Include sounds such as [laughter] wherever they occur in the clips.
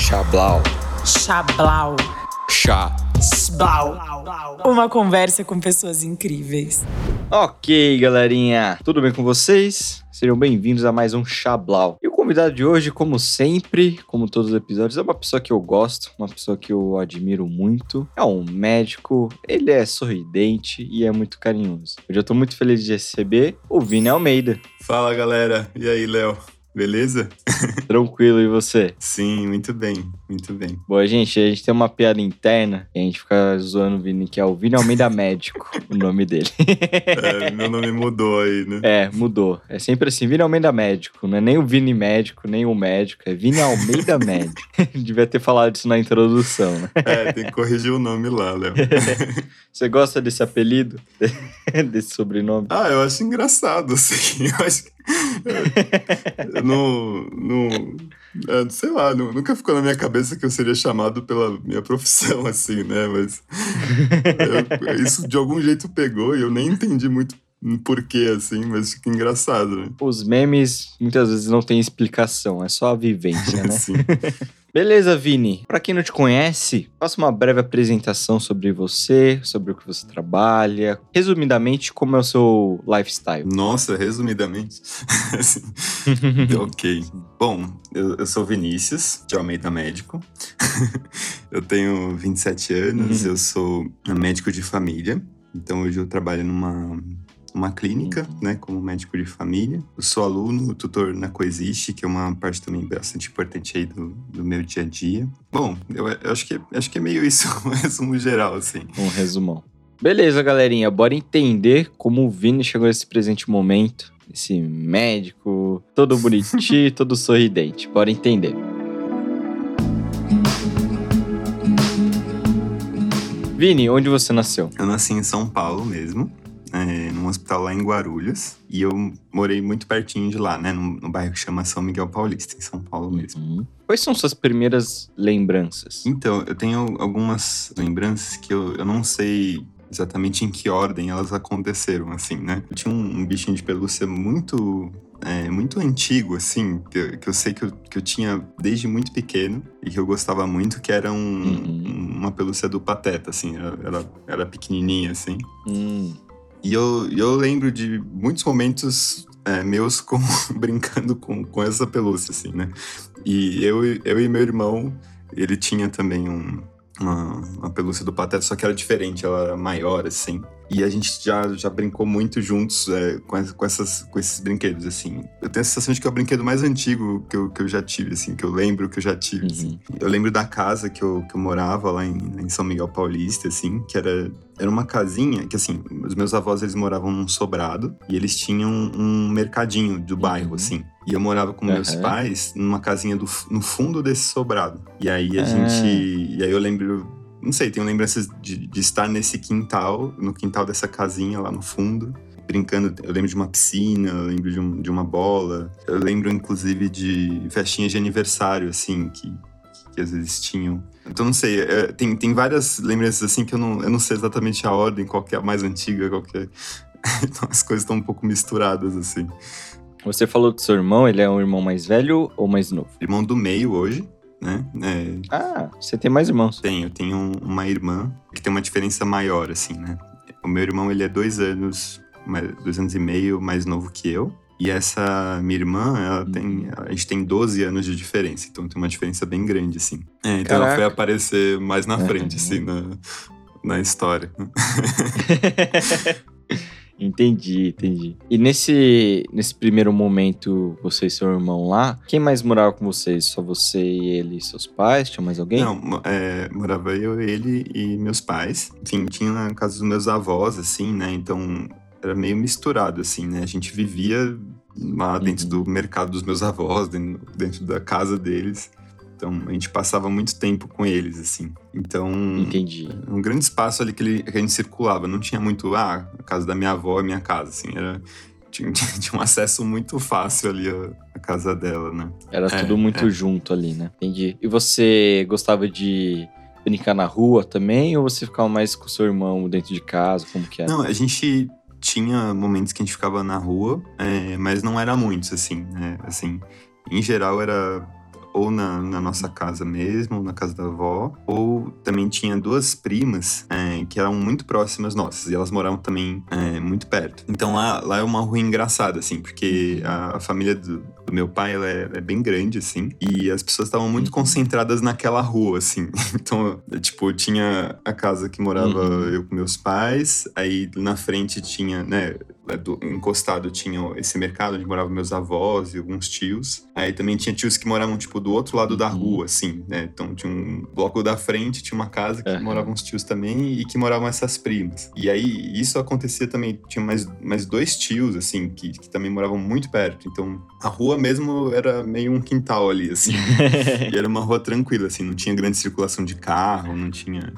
Chablau. Chablau. Chá. Sblau. Uma conversa com pessoas incríveis. Ok, galerinha. Tudo bem com vocês? Sejam bem-vindos a mais um Chablau. E o convidado de hoje, como sempre, como todos os episódios, é uma pessoa que eu gosto, uma pessoa que eu admiro muito. É um médico, ele é sorridente e é muito carinhoso. Hoje eu tô muito feliz de receber o Vini Almeida. Fala galera, e aí Léo? Beleza? Tranquilo, e você? Sim, muito bem, muito bem. Boa, gente, a gente tem uma piada interna e a gente fica zoando o Vini, que é o Vini Almeida Médico, [laughs] o nome dele. É, meu nome mudou aí, né? É, mudou. É sempre assim, Vini Almeida Médico. Não é nem o Vini Médico, nem o médico. É Vini Almeida Médico. [laughs] Devia ter falado isso na introdução, né? É, tem que corrigir o nome lá, Léo. [laughs] Você gosta desse apelido? desse sobrenome? Ah, eu acho engraçado, assim. Eu acho que. Eu não. não é, sei lá, nunca ficou na minha cabeça que eu seria chamado pela minha profissão, [laughs] assim, né? Mas. eu- isso de algum jeito pegou e eu nem entendi muito porquê, assim, mas fica engraçado, né? Os memes muitas vezes não têm explicação, é só a vivência, [laughs] né? Assim. Beleza, Vini. Pra quem não te conhece, faça uma breve apresentação sobre você, sobre o que você trabalha. Resumidamente, como é o seu lifestyle. Nossa, resumidamente. [laughs] ok. Bom, eu, eu sou Vinícius, de Almeida Médico. [laughs] eu tenho 27 anos, Uhum. eu sou médico de família. Então hoje eu trabalho numa, uma clínica, né, como médico de família. Eu sou aluno, tutor na Coexiste, que é uma parte também bastante importante aí do, do meu dia a dia. Bom, eu, eu acho, que, acho que é meio isso, [laughs] um resumo geral, assim. Um resumão. Beleza, galerinha. Bora entender como o Vini chegou nesse presente momento. Esse médico, todo bonitinho, [laughs] todo sorridente. Bora entender. Vini, onde você nasceu? Eu nasci em São Paulo mesmo, é, num hospital lá em Guarulhos. E eu morei muito pertinho de lá, né? No, no bairro que chama São Miguel Paulista, em São Paulo mesmo. Uhum. Quais são suas primeiras lembranças? Então, eu tenho algumas lembranças que eu, eu não sei exatamente em que ordem elas aconteceram, assim, né? Eu tinha um, um bichinho de pelúcia muito... é, muito antigo, assim, que eu, que eu sei que eu, que eu tinha desde muito pequeno e que eu gostava muito, que era um, Uhum. uma pelúcia do Pateta, assim, era, era, era pequenininha, assim. Hum, E eu, eu lembro de muitos momentos é, meus com, [laughs] brincando com, com essa pelúcia, assim, né? E eu, eu e meu irmão, ele tinha também um, uma, uma pelúcia do Pateta, só que era diferente, ela era maior, assim. E a gente já, já brincou muito juntos é, com, com, essas, com esses brinquedos, assim. Eu tenho a sensação de que é o brinquedo mais antigo que eu, que eu já tive, assim, que eu lembro que eu já tive, assim. uhum. Eu lembro da casa que eu, que eu morava lá em, em São Miguel Paulista, assim, que era, era uma casinha que, assim, os meus avós, eles moravam num sobrado e eles tinham um mercadinho do bairro, Uhum. assim. E eu morava com meus Aham. pais numa casinha do, no fundo desse sobrado. E aí a Ah. gente... E aí eu lembro... Não sei, tenho lembranças de, de estar nesse quintal, no quintal dessa casinha lá no fundo, brincando. Eu lembro de uma piscina, eu lembro de, um- de uma bola. Eu lembro, inclusive, de festinhas de aniversário, assim, que, que às vezes tinham. Então, não sei, é, tem, tem várias lembranças, assim, que eu não, eu não sei exatamente a ordem, qual que é a mais antiga, qual que é... [laughs] Então, as coisas estão um pouco misturadas, assim. Você falou do seu irmão, ele é um irmão mais velho ou mais novo? Irmão do meio hoje, né? É, Ah, você tem mais irmãos. tenho, eu tenho um- uma irmã que tem uma diferença maior, assim, né? O meu irmão, ele é dois anos, dois anos e meio mais novo que eu. E essa minha irmã, ela Uhum. tem. A gente tem 12 anos de diferença, então tem uma diferença bem grande, assim. É, então ela Caraca. foi aparecer mais na frente, Uhum. assim, na, na história. [laughs] [laughs] entendi, entendi. E nesse, nesse primeiro momento, você e seu irmão lá, quem mais morava com vocês? Só você e ele e seus pais? Tinha mais alguém? Não, é, morava eu, ele e meus pais. Enfim, tinha na casa dos meus avós, assim, né? Então era meio misturado, assim, né? A gente vivia lá dentro Uhum. do mercado dos meus avós, dentro, dentro da casa deles. Então a gente passava muito tempo com eles, assim. Então. Entendi. Um grande espaço ali que, ele- que a gente circulava. Não tinha muito, ah, a casa da minha avó é minha casa, assim. Era, [laughs] tinha, tinha um acesso muito fácil ali à, casa dela, né? Era É, tudo muito é. junto ali, né? Entendi. E você gostava de brincar na rua também? Ou você ficava mais com seu irmão dentro de casa? Como que era? Não, a gente tinha momentos que a gente ficava na rua, é, mas não era muitos, assim, né? Assim, em geral era ou na, na nossa casa mesmo, na casa da avó, ou também tinha duas primas é, que eram muito próximas nossas, e elas moravam também é, muito perto. Então lá, lá é uma rua engraçada, assim, porque a, a família do, do, meu pai ela é, é, bem grande, assim, e as pessoas estavam muito concentradas naquela rua, assim. [laughs] Então, tipo, tinha a casa que morava uhum. eu com meus pais, aí na frente tinha, né, do, encostado tinha esse mercado onde moravam meus avós e alguns tios. Aí também tinha tios que moravam, tipo, do outro lado da uhum. rua, assim, né? Então tinha um bloco da frente, tinha uma casa que uhum. moravam os tios também e que moravam essas primas. E aí isso acontecia também, tinha mais, mais dois tios, assim, que, que também moravam muito perto. Então a rua mesmo era meio um quintal ali, assim. [laughs] e era uma rua tranquila, assim, não tinha grande circulação de carro, não tinha.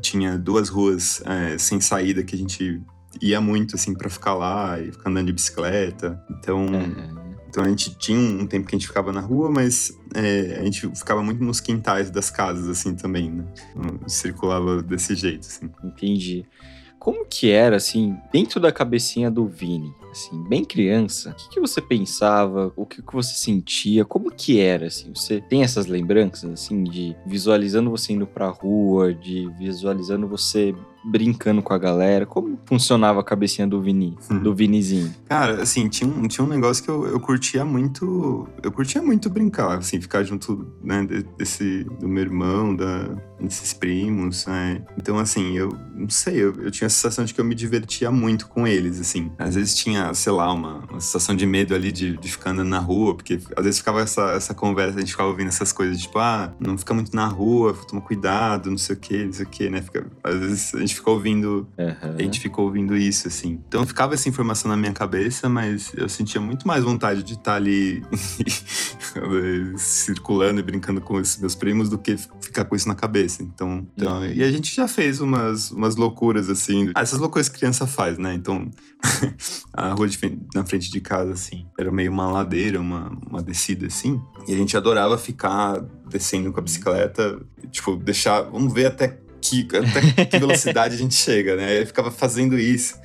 Tinha duas ruas é, sem saída que a gente ia muito, assim, para ficar lá e ficar andando de bicicleta. Então, uhum. então a gente tinha um tempo que a gente ficava na rua, mas é, a gente ficava muito nos quintais das casas, assim, também, né? Circulava desse jeito, assim. Entendi. Como que era, assim, dentro da cabecinha do Vini? Assim, bem criança, o que, que você pensava? O que, que você sentia? Como que era, assim? Você tem essas lembranças, assim, de visualizando você indo pra rua, de visualizando você brincando com a galera? Como funcionava a cabecinha do Vini, hum. do Vinizinho? Cara, assim, tinha um, tinha um negócio que eu, eu curtia muito. Eu curtia muito brincar, assim, ficar junto, né, desse, do meu irmão, da, desses primos, né? Então, assim, eu não sei, eu, eu tinha a sensação de que eu me divertia muito com eles, assim. Às vezes tinha, sei lá, uma, uma sensação de medo ali de, de ficar andando na rua, porque às vezes ficava essa, essa conversa, a gente ficava ouvindo essas coisas, tipo, ah, não fica muito na rua, toma cuidado, não sei o que, não sei o que, né? Fica, às vezes a gente gente ficou ouvindo. Uhum. A gente ficou ouvindo isso, assim. Então ficava essa informação na minha cabeça, mas eu sentia muito mais vontade de estar ali [laughs] circulando e brincando com esses meus primos do que ficar com isso na cabeça. Então, então uhum. e a gente já fez umas, umas loucuras, assim. Ah, essas loucuras que criança faz, né? Então, [laughs] a rua na frente de casa, assim, era meio uma ladeira, uma, uma descida, assim. E a gente adorava ficar descendo com a bicicleta, tipo, deixar. Vamos ver até que, até que velocidade a gente chega, né? Aí ficava fazendo isso.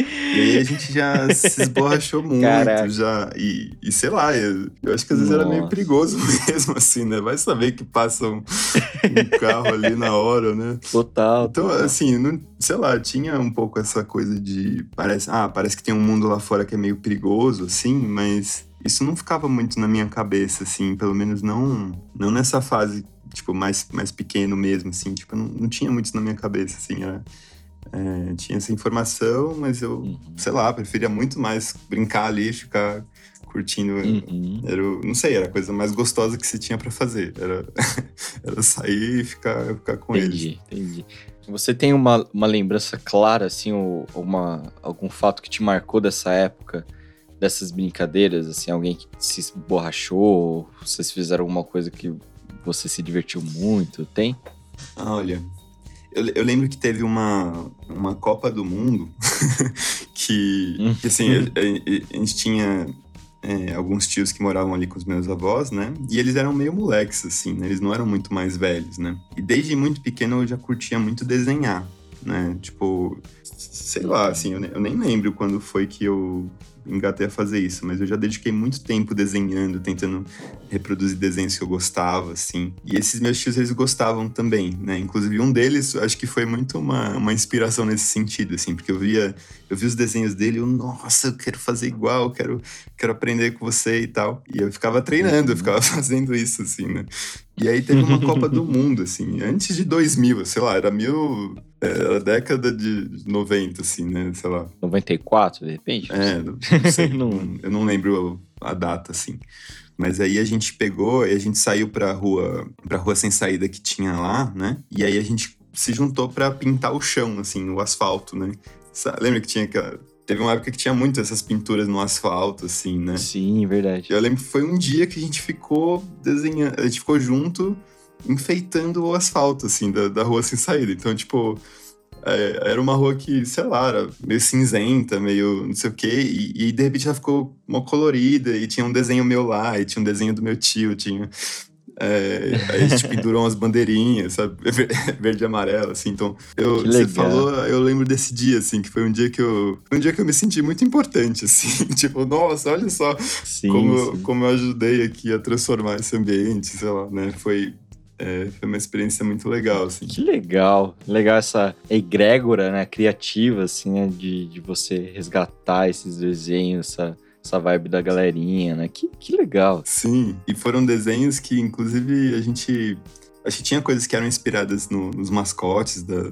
E aí a gente já se esborrachou muito, Caraca. já. E, e, sei lá, eu, eu, acho que às vezes Nossa. era meio perigoso [laughs] mesmo, assim, né? Vai saber que passa um, um carro ali na hora, né? Total. Então, total. assim, não, sei lá, tinha um pouco essa coisa de. Parece, ah, parece que tem um mundo lá fora que é meio perigoso, assim, mas isso não ficava muito na minha cabeça, assim, pelo menos não, não nessa fase tipo, mais, mais pequeno mesmo, assim, tipo, não, não tinha muito isso na minha cabeça, assim, era, é, tinha essa informação, mas eu, uhum. sei lá, preferia muito mais brincar ali, ficar curtindo, uhum. era, não sei, era a coisa mais gostosa que se tinha para fazer, era, [laughs] era sair e ficar, ficar com entendi, eles. Entendi, Você tem uma, uma lembrança clara, assim, ou uma, algum fato que te marcou dessa época, dessas brincadeiras, assim, alguém que se borrachou, vocês fizeram alguma coisa que você se divertiu muito? Tem? Ah, olha, eu, eu, lembro que teve uma, uma Copa do Mundo [laughs] que, hum. que, assim, a, a, a gente tinha é, alguns tios que moravam ali com os meus avós, né? E eles eram meio moleques, assim, né? Eles não eram muito mais velhos, né? E desde muito pequeno eu já curtia muito desenhar, né? Tipo, sei lá, assim, eu, eu nem lembro quando foi que eu engatei a fazer isso, mas eu já dediquei muito tempo desenhando, tentando reproduzir desenhos que eu gostava, assim. E esses meus tios, eles gostavam também, né? Inclusive, um deles, acho que foi muito uma, uma inspiração nesse sentido, assim, porque eu via, eu vi os desenhos dele eu, nossa, eu quero fazer igual, quero, quero aprender com você e tal. E eu ficava treinando, eu ficava [laughs] fazendo isso, assim, né? E aí teve uma Copa do [laughs] Mundo, assim, antes de 2000, sei lá, era mil... Era a década de 90, assim, né? Sei lá. 94, de repente? É, não sei. [laughs] não... Eu não lembro a data, assim. Mas aí a gente pegou e a gente saiu pra rua, pra rua sem saída que tinha lá, né? E aí a gente se juntou para pintar o chão, assim, o asfalto, né? Lembra que tinha aquela Teve uma época que tinha muito essas pinturas no asfalto, assim, né? Sim, verdade. Eu lembro que foi um dia que a gente ficou desenhando, a gente ficou junto enfeitando o asfalto, assim, da, da rua sem saída. Então, tipo, é, era uma rua que, sei lá, era meio cinzenta, meio não sei o quê, e, e de repente ela ficou mó colorida, e tinha um desenho meu lá, e tinha um desenho do meu tio, tinha É, aí a gente pendurou umas bandeirinhas, sabe? [laughs] Verde e amarelo, assim. Então, eu, você falou, eu lembro desse dia, assim, que foi um dia que eu. Um dia que eu me senti muito importante, [laughs] assim. tipo, nossa, olha só Sim, como, eu- sim. como eu ajudei aqui a transformar esse ambiente, sei lá, né? Foi, é, foi uma experiência muito legal, assim. Que legal. Legal essa egrégora, né? Criativa, assim, né? De, de você resgatar esses desenhos, essa, essa vibe da galerinha, né? Que, que legal. Sim, e foram desenhos que, inclusive, a gente. Acho que tinha coisas que eram inspiradas no- nos mascotes da,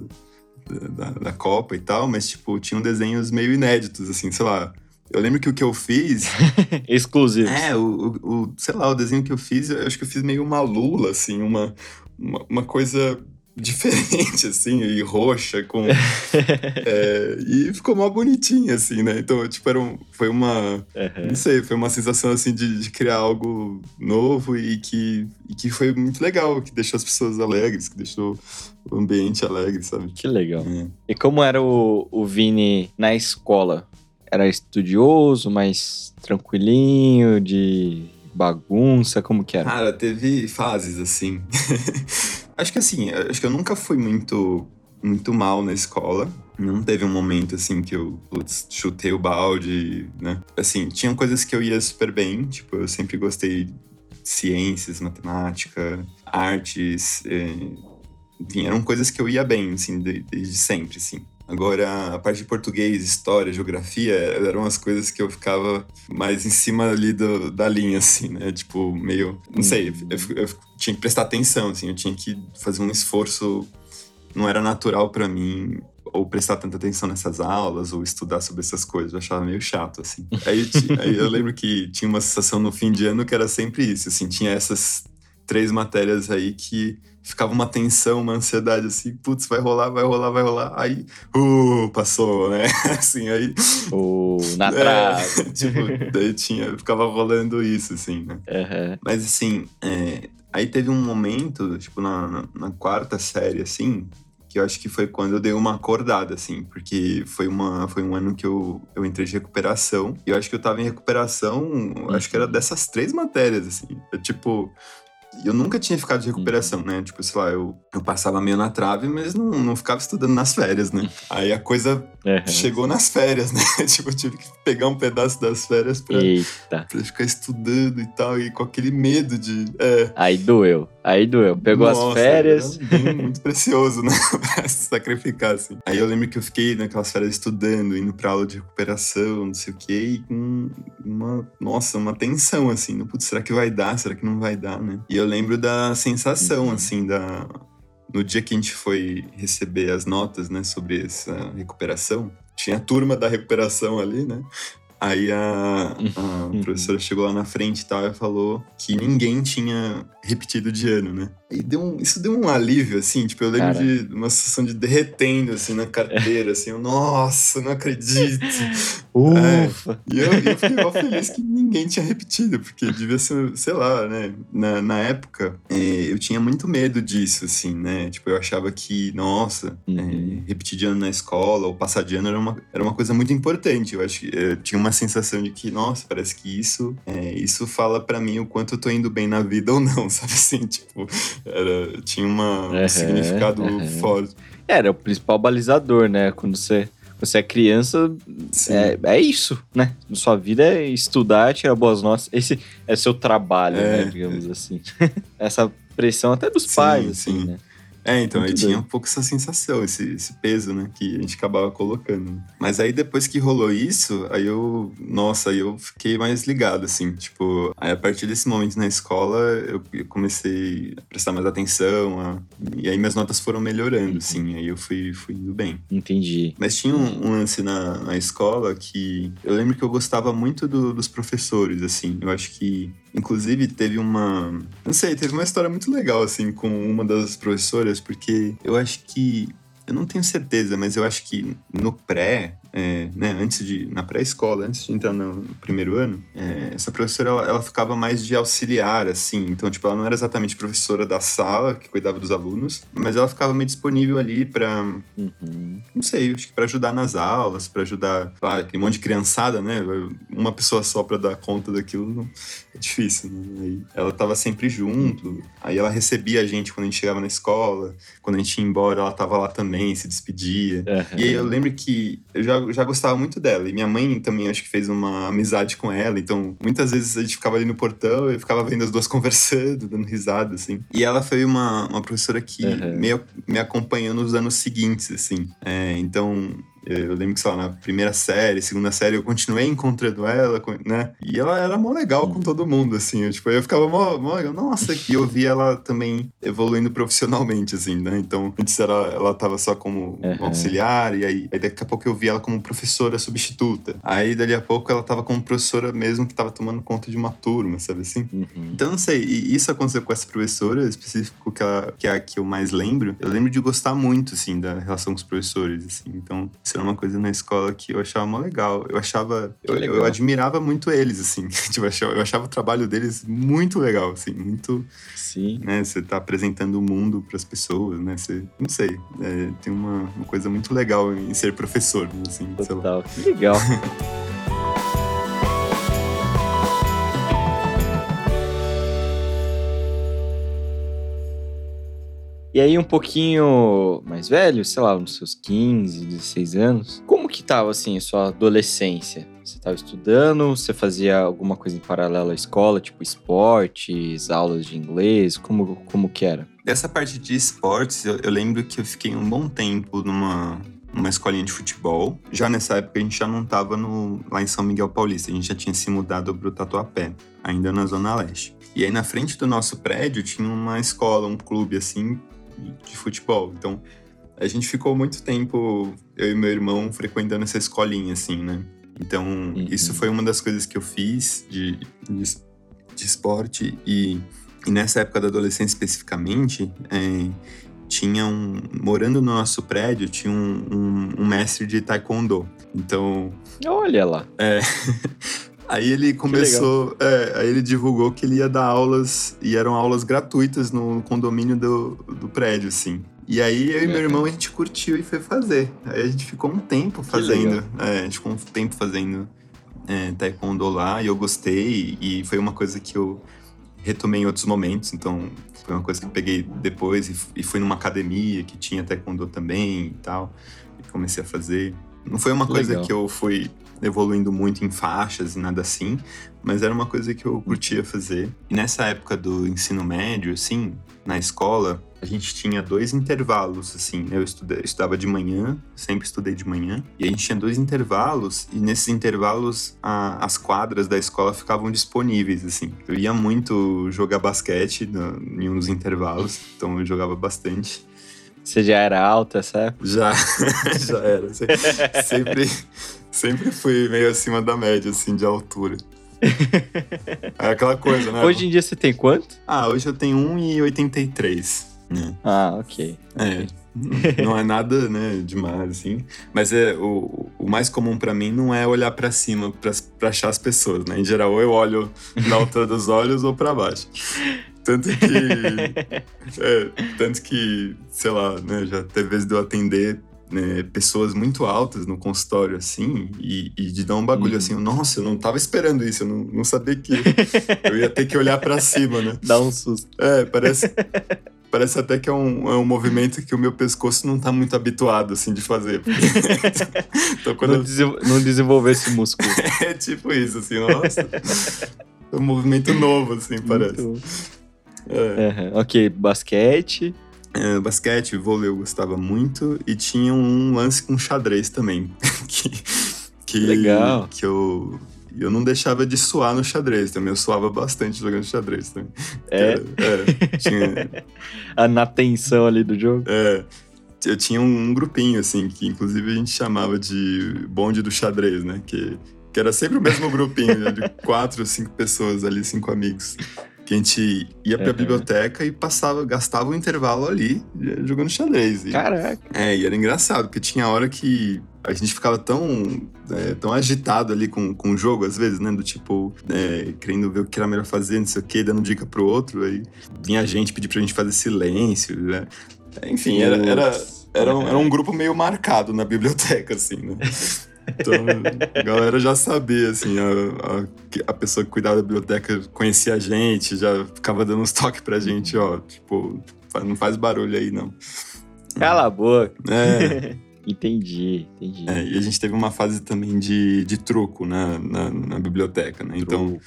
da, da- Copa e tal, mas, tipo, tinham desenhos meio inéditos, assim, sei lá. Eu lembro que o que eu fiz. [laughs] Exclusivo. é, o, o, o- Sei lá, o desenho que eu fiz, eu acho que eu fiz meio uma lula, assim, uma, uma, uma coisa diferente, [laughs] assim, e roxa, com. [laughs] é, e ficou mó bonitinho, assim, né? Então, tipo, era um, foi uma. Aham. Não sei, foi uma sensação assim de, de criar algo novo e que, e que foi muito legal, que deixou as pessoas alegres, que deixou o ambiente alegre, sabe? Que legal. É. E como era o, o Vini na escola? Era estudioso, mais tranquilinho, de bagunça? Como que era? Cara, teve fases assim. [laughs] acho que assim, acho que eu nunca fui muito, muito mal na escola. Não teve um momento assim que eu putz, chutei o balde, né? Assim, tinham coisas que eu ia super bem, tipo, eu sempre gostei de ciências, matemática, artes, eh, enfim, eram coisas que eu ia bem, assim, de- desde sempre, assim. Agora, a parte de português, história, geografia, eram as coisas que eu ficava mais em cima ali do- da linha, assim, né? Tipo, meio. Não sei, eu, eu- eu tinha que prestar atenção, assim, eu tinha que fazer um esforço. Não era natural pra mim ou prestar tanta atenção nessas aulas ou estudar sobre essas coisas. Eu achava meio chato, assim. Aí, aí eu [laughs] lembro que tinha uma sensação no fim de ano que era sempre isso, assim, tinha essas três matérias aí que ficava uma tensão, uma ansiedade, assim, putz, vai rolar, vai rolar, vai rolar. Aí, uh, passou, né? [laughs] Assim, aí. O na é, trave. [laughs] tipo, daí tinha, ficava rolando isso, assim, né? Aham. Mas assim, é, aí teve um momento, tipo, na, na, na quarta série, assim, que eu acho que foi quando eu dei uma acordada, assim, porque foi, uma, foi um ano que eu, eu entrei de recuperação, e eu acho que eu tava em recuperação, acho que era dessas três matérias, assim, eu, tipo... Eu nunca tinha ficado de recuperação, né? Tipo, sei lá, eu, eu passava meio na trave, mas não, não ficava estudando nas férias, né? [laughs] Aí a coisa aham. chegou nas férias, né? [laughs] tipo, eu tive que pegar um pedaço das férias pra, Eita. pra ficar estudando e tal, e com aquele medo de. É, Aí doeu. Aí doeu. Pegou as nossa, férias. era bem muito precioso, né? pra [laughs] se sacrificar, assim. Aí eu lembro que eu fiquei naquelas férias estudando, indo pra aula de recuperação, não sei o quê, e com uma, nossa, uma tensão, assim. Putz, será que vai dar? Será que não vai dar, né? E eu lembro da sensação, Uhum. assim, da. No dia que a gente foi receber as notas, né, sobre essa recuperação, tinha a turma da recuperação ali, né? Aí a, a Uhum. professora chegou lá na frente e tal e falou que ninguém tinha repetido de ano, né? E deu um, isso deu um alívio, assim, tipo, eu lembro Cara. de uma sensação de derretendo, assim, na carteira, assim, eu, nossa, não acredito. [laughs] Ufa. E eu, eu fiquei mal feliz que ninguém tinha repetido, porque devia ser, sei lá, né? Na, na época, é, eu tinha muito medo disso, assim, né? Tipo, eu achava que, nossa, Uhum. é, repetir de ano na escola ou passar de ano era uma, era uma coisa muito importante. Eu acho que eu tinha uma sensação de que, nossa, parece que isso, é, isso fala pra mim o quanto eu tô indo bem na vida ou não, [laughs] sabe assim? Tipo, era, tinha uma, um Aham, significado aham. forte. Era o principal balizador, né? Quando você, você é criança, Sim. é, é isso, né? Sua vida é estudar, tirar boas notas. Esse é seu trabalho, É. né? Digamos assim. [laughs] Essa pressão até dos Sim, pais, assim, sim. né? É, então, Muito tinha doido. um pouco essa sensação, esse, esse peso, né, que a gente acabava colocando. Mas aí depois que rolou isso, aí eu, nossa, aí eu fiquei mais ligado, assim, tipo, aí a partir desse momento na escola, eu, eu comecei a prestar mais atenção, a- e aí minhas notas foram melhorando, assim, aí eu fui, fui indo bem. Entendi. Mas tinha um, um lance na, na escola que eu lembro que eu gostava muito do- dos professores, assim. Eu acho que, inclusive, teve uma. Não sei, teve uma história muito legal, assim, com uma das professoras, porque eu acho que. Eu não tenho certeza, mas eu acho que no pré, é, né, antes de na pré-escola, antes de entrar no primeiro ano, é, essa professora ela, ela, ficava mais de auxiliar, assim. Então, tipo, ela não era exatamente professora da sala que cuidava dos alunos, mas ela ficava meio disponível ali para, uhum. não sei, acho que para ajudar nas aulas, para ajudar, claro, aquele monte de criançada, né? Uma pessoa só para dar conta daquilo não, é difícil. Né? Aí ela tava sempre junto. Aí ela recebia a gente quando a gente chegava na escola, quando a gente ia embora, ela tava lá também, se despedia. Uhum. E aí eu lembro que eu já, já gostava muito dela. E minha mãe também acho que fez uma amizade com ela. Então, muitas vezes a gente ficava ali no portão e ficava vendo as duas [laughs] conversando, dando risada, assim. E ela foi uma, uma professora que uhum. me, me acompanhou nos anos seguintes, assim. É, então, eu lembro que, sei lá, na primeira série, segunda série, eu continuei encontrando ela, né? E ela era mó legal com todo mundo, assim. Eu, tipo, eu ficava mó, mó legal. Nossa, e eu vi ela também evoluindo profissionalmente, assim, né? Então, antes ela, ela tava só como uhum. auxiliar, e aí, aí daqui a pouco eu vi ela como professora substituta. Aí, dali a pouco, ela tava como professora mesmo que tava tomando conta de uma turma, sabe assim? Uhum. Então, não sei, e isso aconteceu com essa professora específico que, ela, que é a que eu mais lembro. Eu lembro de gostar muito, assim, da relação com os professores, assim. Então, era uma coisa na escola que eu achava mó legal. Eu achava. Eu, eu, admirava muito eles, assim. [laughs] tipo, eu achava, eu achava o trabalho deles muito legal, assim. Muito. Sim. Né, você tá apresentando o mundo para as pessoas, né? Você. Não sei. É, tem uma, uma coisa muito legal em ser professor, assim. Total. Que legal. [laughs] E aí, um pouquinho mais velho, sei lá, nos seus 15, 16 anos, como que tava, assim, a sua adolescência? Você estava estudando? Você fazia alguma coisa em paralelo à escola, tipo esportes, aulas de inglês? Como, como que era? Dessa parte de esportes, eu, eu lembro que eu fiquei um bom tempo numa, numa escolinha de futebol. Já nessa época a gente já não estava lá em São Miguel Paulista, a gente já tinha se mudado para o Tatuapé, ainda na Zona Leste. E aí na frente do nosso prédio tinha uma escola, um clube assim, de futebol. Então, a gente ficou muito tempo, eu e meu irmão, frequentando essa escolinha, assim, né? Então, uhum. isso foi uma das coisas que eu fiz de, de, de esporte. E, e, nessa época da adolescência especificamente, é, tinha um. Morando no nosso prédio, tinha um, um, um mestre de taekwondo. Então. Olha lá. É. Aí ele começou, é, aí ele divulgou que ele ia dar aulas, e eram aulas gratuitas no condomínio do, do prédio, assim. E aí eu e meu irmão a gente curtiu e foi fazer. Aí a gente ficou um tempo fazendo. É, a gente ficou um tempo fazendo é, taekwondo lá e eu gostei. E foi uma coisa que eu retomei em outros momentos. Então foi uma coisa que eu peguei depois e, e fui numa academia que tinha taekwondo também e tal. E comecei a fazer. Não foi uma coisa que eu fui evoluindo muito em faixas e nada assim, mas era uma coisa que eu curtia fazer. E nessa época do ensino médio, assim, na escola, a gente tinha dois intervalos, assim. Eu estudei, estudava de manhã, sempre estudei de manhã, e a gente tinha dois intervalos, e nesses intervalos a, as quadras da escola ficavam disponíveis, assim. Eu ia muito jogar basquete no, em um dos intervalos, então eu jogava bastante. Você já era alta essa época? Já, [laughs] já era. Sempre, sempre fui meio acima da média, assim, de altura. [laughs] É aquela coisa, né? Hoje em dia você tem quanto? Ah, hoje eu tenho 1,83. Né? Ah, ok. É. Não é [laughs] nada, né, demais, assim. Mas é, o, o mais comum para mim não é olhar para cima para achar as pessoas, né? Em geral, ou eu olho na altura dos olhos ou para baixo. Tanto que. [laughs] é, tanto que, sei lá, né, já teve vezes de eu atender né, pessoas muito altas no consultório, assim, e, e de dar um bagulho uhum. assim, nossa, eu não tava esperando isso, eu não, não sabia que [laughs] eu ia ter que olhar para cima, né? Dá um susto. É, parece. Parece até que é um, é um movimento que o meu pescoço não tá muito habituado, assim, de fazer. [laughs] então, quando não, eu... não desenvolver esse músculo. [laughs] é tipo isso, assim, nossa. É um movimento novo, assim, parece. Muito... É. Uhum. Ok, basquete. É, basquete, vôlei eu gostava muito. E tinha um lance com xadrez também. [laughs] que, que, Legal. Que eu, eu não deixava de suar no xadrez também. Eu suava bastante jogando xadrez também. É? Era, é tinha... [laughs] Na tensão ali do jogo? É. Eu tinha um, um, grupinho, assim, que inclusive a gente chamava de bonde do xadrez, né? Que, que era sempre o mesmo grupinho, né? de [laughs] quatro, cinco pessoas ali, cinco amigos que a gente ia pra uhum. biblioteca e passava, gastava o um intervalo ali jogando xadrez. E, Caraca! É, e era engraçado, porque tinha hora que a gente ficava tão, é, tão agitado ali com, com o jogo, às vezes, né? Do tipo, é, querendo ver o que era melhor fazer, não sei o quê, dando dica pro outro. Aí vinha a gente pedir pra gente fazer silêncio, né? Enfim, era, era, era, um, era um grupo meio marcado na biblioteca, assim, né? [laughs] Então, a galera já sabia, assim, a, a, a, pessoa que cuidava da biblioteca conhecia a gente, já ficava dando uns toques pra gente, ó, tipo, não faz barulho aí, não. Cala a boca. É. [laughs] entendi, entendi. É, e a gente teve uma fase também de, de truco na, na, na biblioteca, né? Truco. Então.